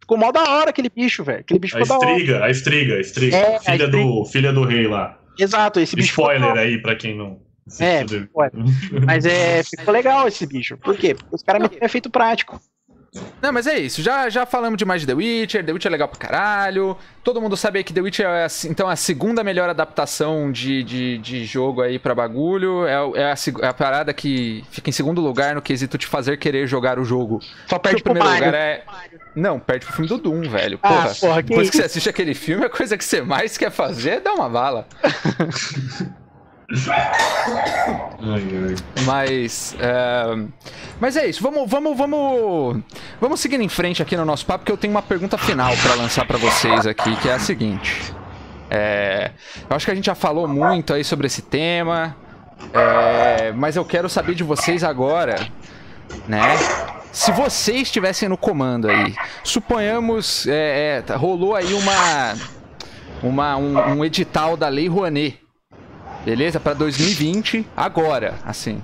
Ficou mal da hora aquele bicho, velho. Aquele bicho A ficou da hora. estriga, a estriga, a estriga. É, a filha, do, filha do rei lá. Exato, esse bicho. ficou da Spoiler aí pra quem não. É, assistiu. spoiler. Mas é, ficou legal esse bicho. Por quê? Porque os caras meteram efeito prático. Não, mas é isso. Já, já falamos demais de The Witcher. The Witcher é legal pra caralho. Todo mundo sabe aí que The Witcher é a- então a segunda melhor adaptação de, de, de jogo aí pra bagulho. É, é a, é a parada que fica em segundo lugar no quesito de fazer querer jogar o jogo. Só Porque perde o pro primeiro Mario. lugar é. Não, perde pro filme do Doom, velho. Ah, Porra, porra, que depois que você assiste aquele filme, a coisa que você mais quer fazer é dar uma bala. Mas. é, Mas é isso. Vamos, vamos, vamos. Vamos seguindo em frente aqui no nosso papo, porque eu tenho uma pergunta final pra lançar pra vocês aqui, que é a seguinte. É, Eu acho que a gente já falou muito aí sobre esse tema. é, Mas eu quero saber de vocês agora, né? Se vocês estivessem no comando aí, suponhamos, é, é, rolou aí uma, uma um, um edital da Lei Rouanet, beleza? Pra 2020, agora, assim.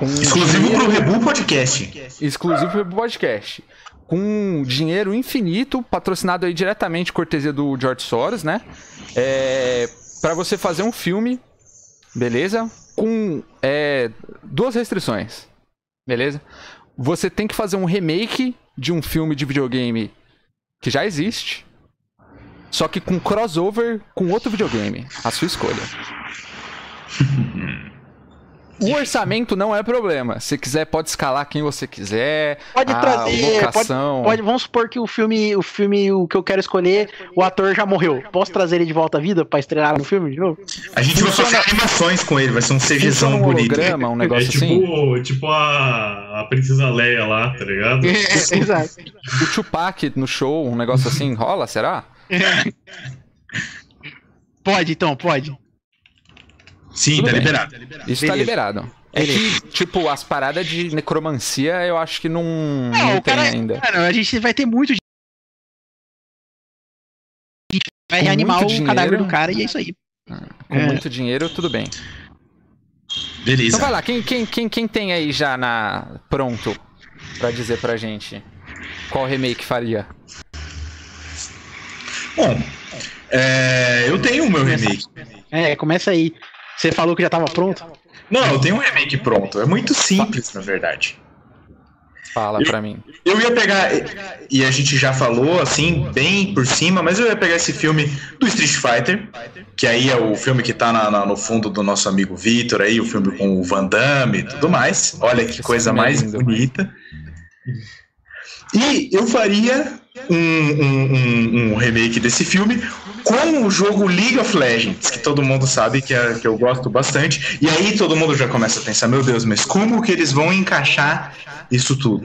Com Exclusivo dinheiro- pro Rebu Podcast. exclusivo pro podcast. Com dinheiro infinito, patrocinado aí diretamente cortesia do George Soros, né? É, para você fazer um filme, beleza? Com é, duas restrições, beleza? Você tem que fazer um remake de um filme de videogame que já existe, só que com crossover com outro videogame, a sua escolha. O orçamento não é problema. Se quiser, pode escalar quem você quiser. Pode a trazer, locação. Pode, vamos supor que o filme, o filme, o que eu quero escolher, o ator já morreu. Posso trazer ele de volta à vida pra estrelar no filme de novo? A gente vai fazer animações com ele, vai ser um CGzão um bonito. holograma, um É negócio tipo, assim. tipo a, a Princesa Leia lá, tá ligado? Exato. O Tupac no show, um negócio assim, rola, será? Pode, então, pode. Sim, tá bem. liberado. Isso tá Beleza. liberado. É que, tipo, as paradas de necromancia eu acho que não, não, Não, tem cara, ainda. Cara, a gente vai ter muito. gente vai reanimar o cadáver dinheiro. do cara e é isso aí. Com É. muito dinheiro, tudo bem. Beleza. Então vai lá, quem, quem, quem, quem tem aí já na pronto pra dizer pra gente qual remake faria? Bom, é, eu tenho o meu remake. É, começa aí. Você falou que já tava pronto? Não, eu tenho um remake pronto. É muito simples, na verdade. Fala Eu- pra mim. Eu ia pegar, e a gente já falou assim, bem por cima, mas eu ia pegar esse filme do Street Fighter, que aí é o filme que tá na- na- no fundo do nosso amigo Vitor aí, o filme com o Van Damme e tudo mais. Olha que coisa é mais bonita. E eu faria um, um- um- um remake desse filme com o jogo League of Legends, que todo mundo sabe que, é, que eu gosto bastante. E aí todo mundo já começa a pensar, meu Deus, mas como que eles vão encaixar isso tudo?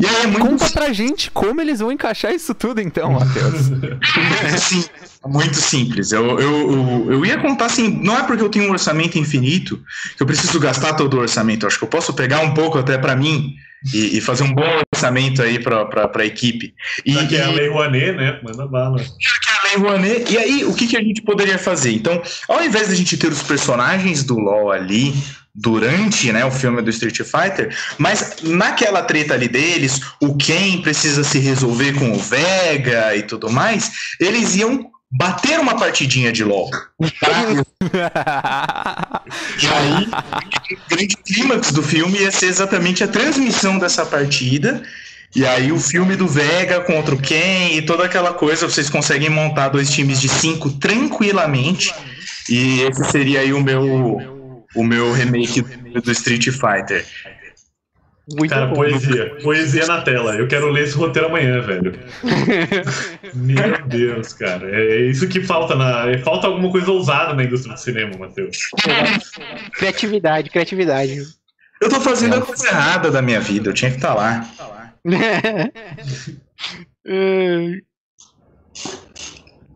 E aí é muito Conta pra gente como eles vão encaixar isso tudo então, Matheus. Sim, muito simples. Eu, eu, eu, eu ia contar assim, não é porque eu tenho um orçamento infinito que eu preciso gastar todo o orçamento. Eu acho que eu posso pegar um pouco até pra mim e, e fazer um bom orçamento aí pra, pra equipe. E, Já que é a Lei Rouanet, né? Manda bala. que é a Lei Rouanet. E aí, o que, que a gente poderia fazer? Então, ao invés da gente ter os personagens do LoL ali durante né, o filme do Street Fighter, mas naquela treta ali deles, o Ken precisa se resolver com o Vega e tudo mais, eles iam bater uma partidinha de LOL. E aí, o grande clímax do filme ia ser exatamente a transmissão dessa partida. E aí o filme do Vega contra o Ken e toda aquela coisa, vocês conseguem montar dois times de cinco tranquilamente. E esse seria aí o meu, o meu remake do Street Fighter. Muito Cara, bom. poesia. Poesia na tela. Eu quero ler esse roteiro amanhã, velho. Meu Deus, cara. É isso que falta na. Falta alguma coisa ousada na indústria do cinema, Matheus. Criatividade, criatividade. Eu tô fazendo a coisa errada da minha vida, eu tinha que estar lá.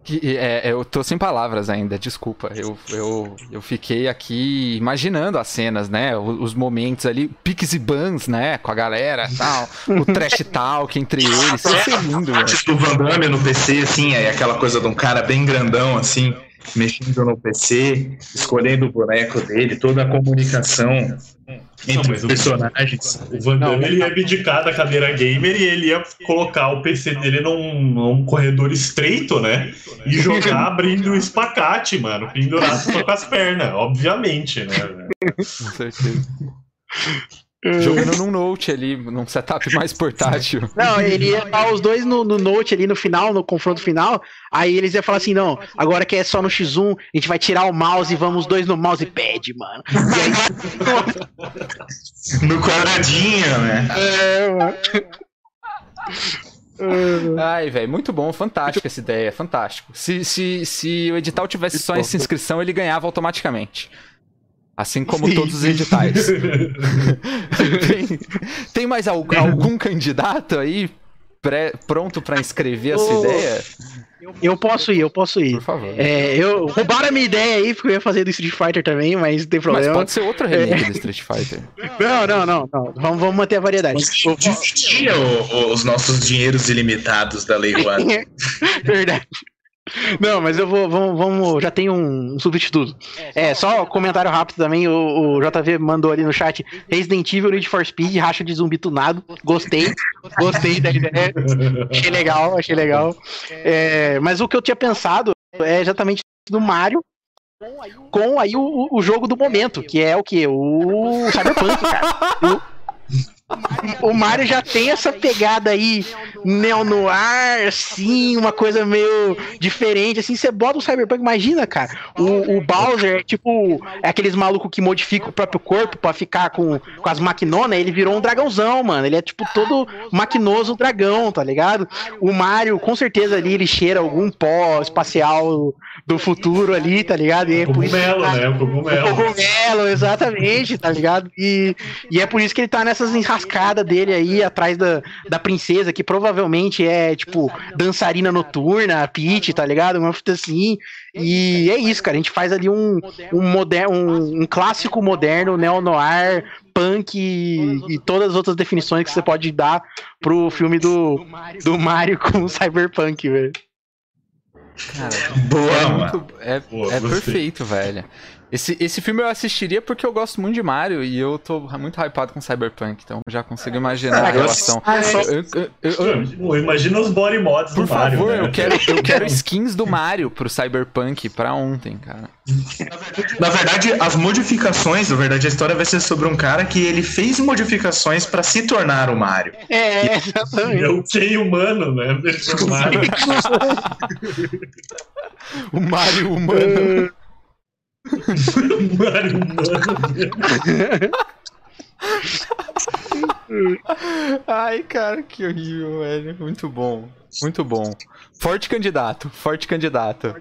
Que, é, eu tô sem palavras ainda, desculpa. Eu, eu, eu fiquei aqui imaginando as cenas, né? Os, os momentos ali, piques e bans, né? Com a galera tal. O trash talk entre eles. Isso é lindo, velho. Tipo o Van Damme no PC, assim, aí aquela coisa de um cara bem grandão, assim, mexendo no PC, escolhendo o boneco dele, toda a comunicação entre os personagens. O Van Damme ele ia abdicar da cadeira gamer e ele ia colocar o PC dele num, num corredor estreito, né? E jogar abrindo o espacate, mano. Pendurado só com as pernas, obviamente, né? Com certeza. Jogando num note ali, num setup mais portátil. Não, ele ia estar os dois no, no note ali no final, no confronto final. Aí eles iam falar assim: não, agora que é só no X1, a gente vai tirar o mouse e vamos os dois no mousepad, mano. E aí, No quadradinho, né? é, mano. Ai, velho, muito bom, fantástico essa ideia, fantástico. Se, se, se o edital tivesse só essa inscrição, ele ganhava automaticamente. Assim como Sim. todos os editais. tem, tem mais al- algum candidato aí pré- pronto pra inscrever a sua Ô, ideia? Eu posso ir, eu posso ir. Por favor. É, eu roubaram a minha ideia aí, porque eu ia fazer do Street Fighter também, mas não tem Mas problema. pode ser outro remake do Street Fighter. Não, não, não, não. Vamos, vamos manter a variedade. Eu- Dividia o- os nossos dinheiros ilimitados da Lei One. Verdade. Não, mas eu vou, vamos, vamos já tem um substituto. É, só comentário rápido também, o, o JV mandou ali no chat, Resident Evil, Need for Speed, racha de zumbi tunado, gostei, gostei da ideia, achei legal, achei legal. É, mas o que eu tinha pensado é exatamente do Mario, com aí o, o jogo do momento, que é o que? O Cyberpunk, cara. O, o Mario já tem essa pegada aí neo-noir, assim, uma coisa meio diferente, assim, você bota o Cyberpunk, imagina, cara, o, o Bowser é tipo, é aqueles malucos que modificam o próprio corpo pra ficar com, com as maquinonas, ele virou um dragãozão, mano, ele é tipo todo maquinoso dragão, tá ligado? O Mario, com certeza ali, ele cheira algum pó espacial do futuro ali, tá ligado? E é Cogumelo, tá- né? O o cogumelo. cogumelo, exatamente, tá ligado? E, e é por isso que ele tá nessas enrascadas dele aí, atrás da, da princesa, que provavelmente é, tipo, dançarina noturna, a Peach, tá ligado? Uma fita assim. E é isso, cara. A gente faz ali um, um, moder, um, um clássico moderno, neo-noir, punk e, e todas as outras definições que você pode dar pro filme do, do Mario com o Cyberpunk, velho. Cara, Boa, é, muito, é, Boa, é perfeito, velho. Esse, esse filme eu assistiria porque eu gosto muito de Mario e eu tô muito hypado com Cyberpunk, então já consigo imaginar a Ah, eu relação. Pô, Imagina os body mods por do Mario. favor, né? eu quero, eu quero skins do Mario pro Cyberpunk pra ontem, cara. Na verdade, as modificações, na verdade, a história vai ser sobre um cara que ele fez modificações pra se tornar o Mario. É, exatamente. É o Ken humano, né? O Mario humano. Ai, cara, que horrível, velho. Muito bom. Muito bom. Forte candidato, forte candidato.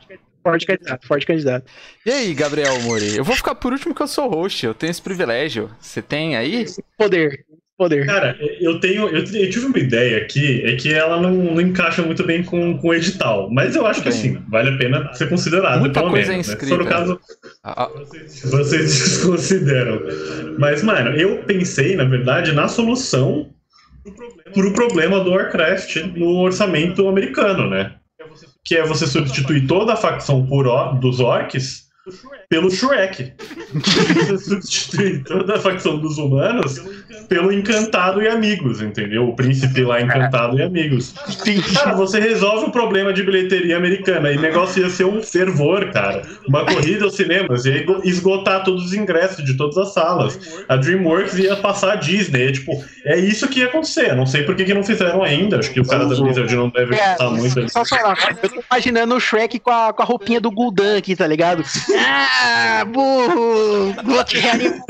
Forte candidato, forte candidato. E aí, Gabriel Mori? Eu vou ficar por último que eu sou host, eu tenho esse privilégio. Você tem aí? Poder, poder. Cara, eu tenho. Eu, eu tive uma ideia aqui, é que ela não, não encaixa muito bem com, com o edital. Mas eu acho que Bem. assim, vale a pena ser considerado. Muita pelo coisa menos, é né? Se for o inscrita. caso, Ah, ah, vocês, vocês desconsideram. Mas, mano, eu pensei, na verdade, na solução pro problema do Warcraft no orçamento americano, né? Que é você substituir toda a facção por or- dos orcs pelo Shrek. Você substitui toda a facção dos humanos pelo Encantado e Amigos, entendeu? O príncipe lá Encantado e Amigos. Cara, você resolve o problema de bilheteria americana e o negócio ia ser um fervor, cara. Uma corrida aos cinemas, ia esgotar todos os ingressos de todas as salas. A DreamWorks ia passar a Disney. É, tipo, é isso que ia acontecer. Eu não sei por que, que não fizeram ainda. Acho que o cara da Blizzard não deve É, gostar muito. Só falar, eu tô imaginando o Shrek com a, com a roupinha do Gul'dan aqui, tá ligado? Ah, burro! Vou te reanimar.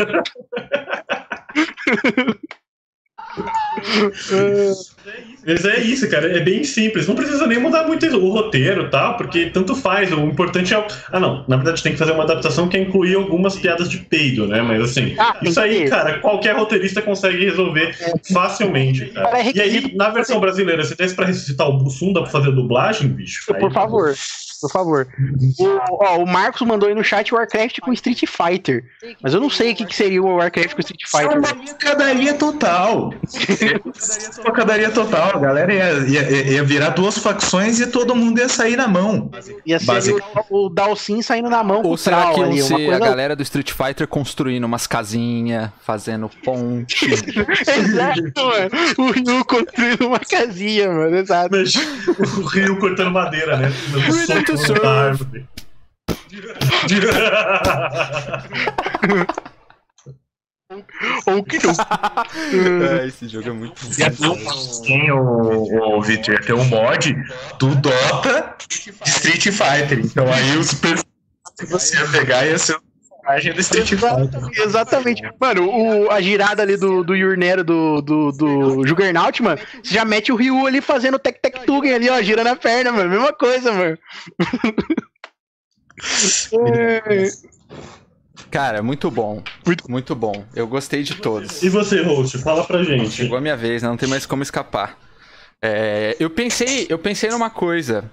Mas é isso, cara. É bem simples. Não precisa nem mudar muito o roteiro, tá? Porque tanto faz. O importante é. Ah, não. Na verdade, tem que fazer uma adaptação que é incluir algumas piadas de peido, né? Mas assim, Ah, isso aí, cara, qualquer roteirista consegue resolver facilmente, cara. É E aí, na versão brasileira, se desse pra ressuscitar o Bussum, dá pra fazer a dublagem, bicho? Aí- Por favor, por favor. O, ó, o Marcos mandou aí no chat Warcraft com Street Fighter. Mas eu não sei o que, que seria o Warcraft com Street Isso é Fighter. uma pancadaria total. pancadaria total. A galera ia, ia, ia virar duas facções e todo mundo ia sair na mão. Ia ser o, o Dalsin saindo na mão Ou será que ali. Ser a galera do Street Fighter construindo umas casinhas, fazendo ponte? Exato, mano. O Ryu construindo uma casinha, mano. Exato. Mas o rio cortando madeira, né? To na árvore. Ou que não. é, esse jogo é muito Ia ter um, tem o, o Victor, ia ter um mod do Dota de Street Fighter. Então aí os personagens que você ia pegar ia ser o personagem do Street Fighter. Exatamente. Mano, o, a girada ali do, do Yurnero do, do, do Juggernaut, mano, você já mete o Ryu ali fazendo tec tec tugen ali, ó, girando a perna, mano. Mesma coisa, mano. É, Cara, muito bom. Muito- Muito bom. Eu gostei de todos. E você, host, fala pra gente. Chegou a minha vez, né? não tem mais como escapar. É, eu pensei, eu pensei numa coisa,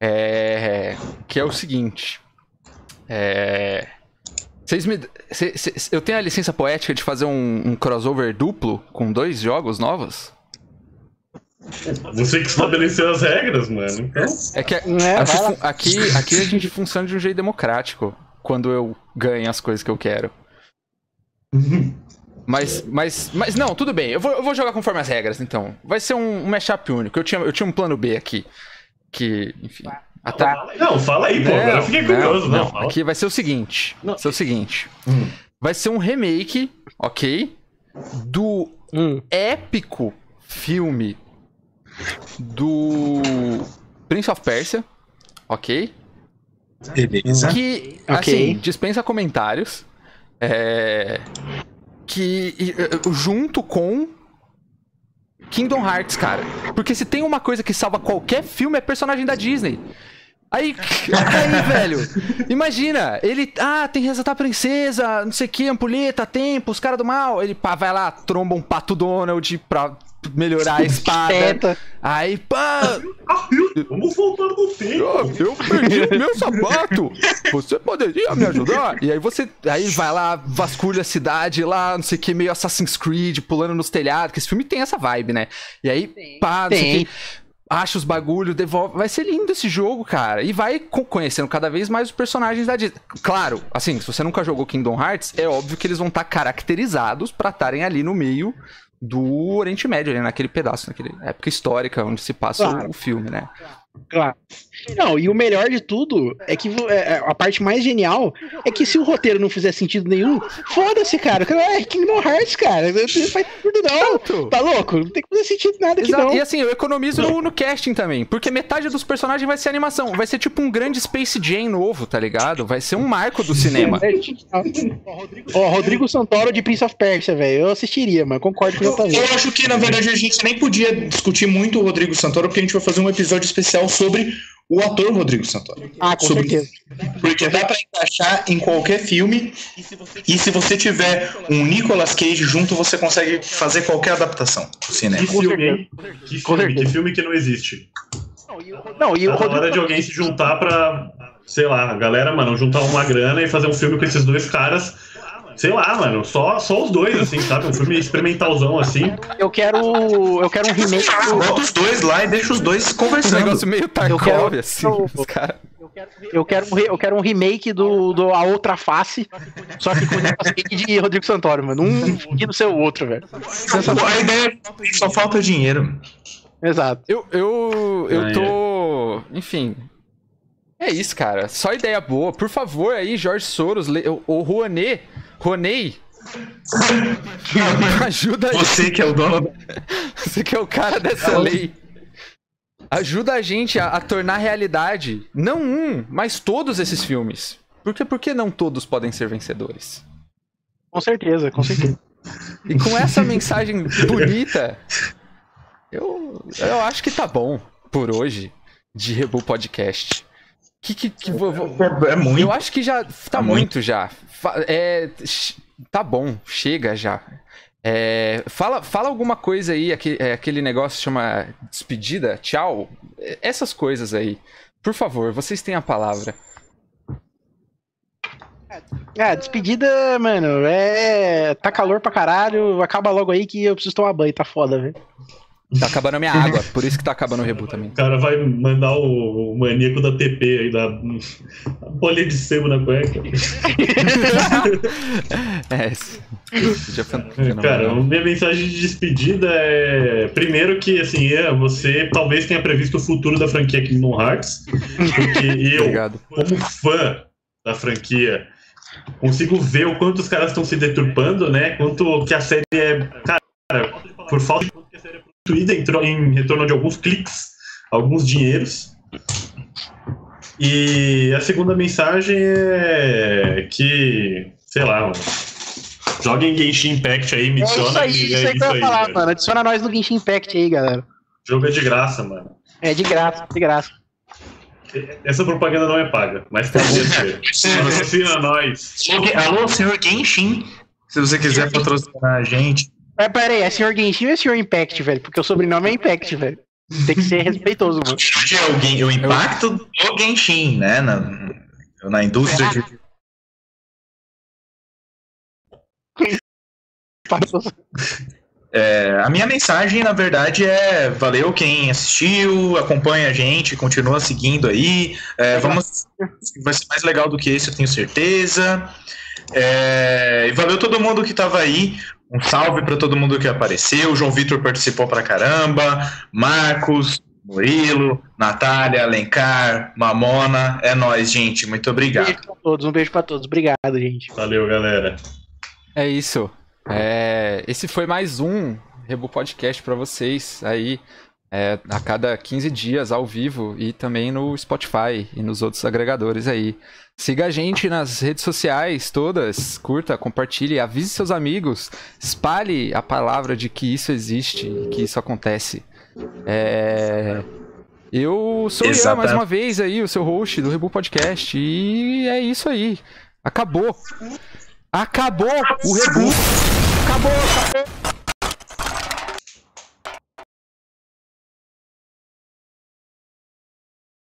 é, que é o seguinte. É, vocês me, cê- cê- eu tenho a licença poética de fazer um, um crossover duplo com dois jogos novos? Você que estabeleceu as regras, mano. Então, É que Né, aqui, aqui, aqui a gente funciona de um jeito democrático quando eu ganho as coisas que eu quero. Mas, mas, mas não, tudo bem. Eu vou, eu vou jogar conforme as regras, então. Vai ser um, um mashup único. Eu tinha, eu tinha um plano B aqui. Que, enfim. Até, não, fala aí, pô. Agora eu fiquei curioso. Não, fala. Aqui vai ser o seguinte. Não. Vai ser o seguinte. Hum. Vai ser um remake, ok? Do Hum. épico filme do Prince of Persia, ok? Beleza. Que, assim, dispensa comentários. É, que junto com Kingdom Hearts, cara. Porque se tem uma coisa que salva qualquer filme é personagem da Disney. Aí, aí, velho, imagina, ele, ah, tem que resgatar a princesa, não sei o que, ampulheta, tempo, os caras do mal. Ele, pá, vai lá, tromba um pato Donald pra melhorar a espada. Teta. Aí, pá, Ah, Vamos voltar no tempo. eu perdi meu sapato. Você poderia me ajudar? E aí você. Aí vai lá, vasculha a cidade lá, não sei o que, meio Assassin's Creed, pulando nos telhados, que esse filme tem essa vibe, né? E aí, pá, não sei o Tem. que. Acha os bagulhos, devolve. Vai ser lindo esse jogo, cara. E vai co- conhecendo cada vez mais os personagens da Disney. Claro, assim, se você nunca jogou Kingdom Hearts, é óbvio que eles vão estar caracterizados pra estarem ali no meio do Oriente Médio, ali naquele pedaço, naquele época histórica onde se passa Claro. o filme, né? Claro. Não, e o melhor de tudo é que é, é, a parte mais genial é que se o roteiro não fizer sentido nenhum, foda-se, cara. É Kingdom Hearts, cara. Não faz sentido, não. Tá louco? Não tem que fazer sentido nada aqui, Exato. não. E assim, eu economizo no, no casting também. Porque metade dos personagens vai ser animação. Vai ser tipo um grande Space Jam novo, tá ligado? Vai ser um marco do cinema. É, Ó, Rodrigo Santoro de Prince of Persia, velho. Eu assistiria, mas concordo com o Eu JV. acho que, na verdade, a gente nem podia discutir muito o Rodrigo Santoro, porque a gente vai fazer um episódio especial sobre o ator Rodrigo Santoro. Ah, com sobre- certeza. Porque dá pra encaixar em qualquer filme, e se você tiver um Nicolas Cage junto, você consegue fazer qualquer adaptação pro cinema. Que filme? Que filme, que filme que não existe. Não, e o Tá na hora Rodrigo. de alguém se juntar pra, sei lá, a galera, mano, juntar uma grana e fazer um filme com esses dois caras. Sei lá, mano, só, só os dois, assim, sabe? Um filme experimentalzão, assim. Eu quero. Eu quero um remake do. Bota os dois lá e deixa os dois Um conversando. negócio meio Eu Tarkov, quero- assim. eu- Os caras. Eu quero, um, eu quero um remake do, do A Outra Face, só que com o Nicolas Cage de Rodrigo Santoro, mano. Um seguindo seu outro, velho. A ideia é só falta dinheiro. Exato. Eu, eu, eu tô. Enfim. É isso, cara. Só ideia boa. Por favor, aí, Jorge Soros, o Rouanet. Ronei. Ajuda a Você que é o dono. Você que é o cara dessa lei. Ajuda a gente a, a tornar realidade não um, mas todos esses filmes. Porque por que não todos podem ser vencedores? Com certeza, com certeza. E com essa mensagem bonita, eu, eu acho que tá bom por hoje de Rebu Podcast. Que, que, que vo- vo- É muito. eu acho que já tá Tá muito, muito. já. É, tá bom, chega já. É, fala, fala alguma coisa aí, aquele, é, aquele negócio chama despedida, tchau. É, Essas coisas aí. Por favor, vocês têm a palavra. É, despedida, mano, é. Tá calor pra caralho, acaba logo aí que eu preciso tomar banho, tá foda, velho. Tá acabando a minha água, por isso que tá acabando o Rebu também. O cara vai mandar o, o maníaco da TP aí, da a bolha de sebo na cueca. É, já foi fenômeno. Cara, minha mensagem de despedida é. Primeiro que, assim, é, você talvez tenha previsto o futuro da franquia Kingdom Hearts. Porque eu, Obrigado. como fã da franquia, consigo ver o quanto os caras estão se deturpando, né? Quanto que a série é. Cara, por falta de é em, retorno de alguns cliques, alguns dinheiros. E a segunda mensagem é que, sei lá, mano. Joguem Genshin Impact aí, me É isso adiciona aí, e isso é aí que eu ia falar, velho. mano. Adiciona nós no Genshin Impact aí, galera. Jogo é de graça, mano. É de graça, de graça. Essa propaganda não é paga, mas tá bom. Patrocina nós. Alô, senhor Genshin. Se você quiser patrocinar a gente. Mas pera aí, é senhor Genshin ou é senhor Impact, velho? Porque o sobrenome é Impact, velho. Tem que ser respeitoso, mano. É o, gen- o impacto do Genshin, né? Na, na indústria de. É, a minha mensagem, na verdade, é valeu quem assistiu, acompanha a gente, continua seguindo aí. É, vamos, vai ser mais legal do que esse, eu tenho certeza. É, e valeu todo mundo que estava aí. Um salve para todo mundo que apareceu. O João Vitor participou pra caramba. Marcos, Murilo, Natália, Alencar, Mamona. É nóis, gente. Muito Um obrigado. beijo pra todos, um beijo pra todos. Obrigado, gente. Valeu, galera. É isso. É, esse foi mais um Rebu Podcast pra vocês aí. é, a cada 15 dias ao vivo e também no Spotify e nos outros agregadores aí. Siga a gente nas redes sociais todas, curta, compartilhe, avise seus amigos, espalhe a palavra de que isso existe, que isso acontece. É, Eu sou o Ian, mais uma vez aí, o seu host do Rebu Podcast, e é isso aí. Acabou. Acabou o Rebu. Acabou.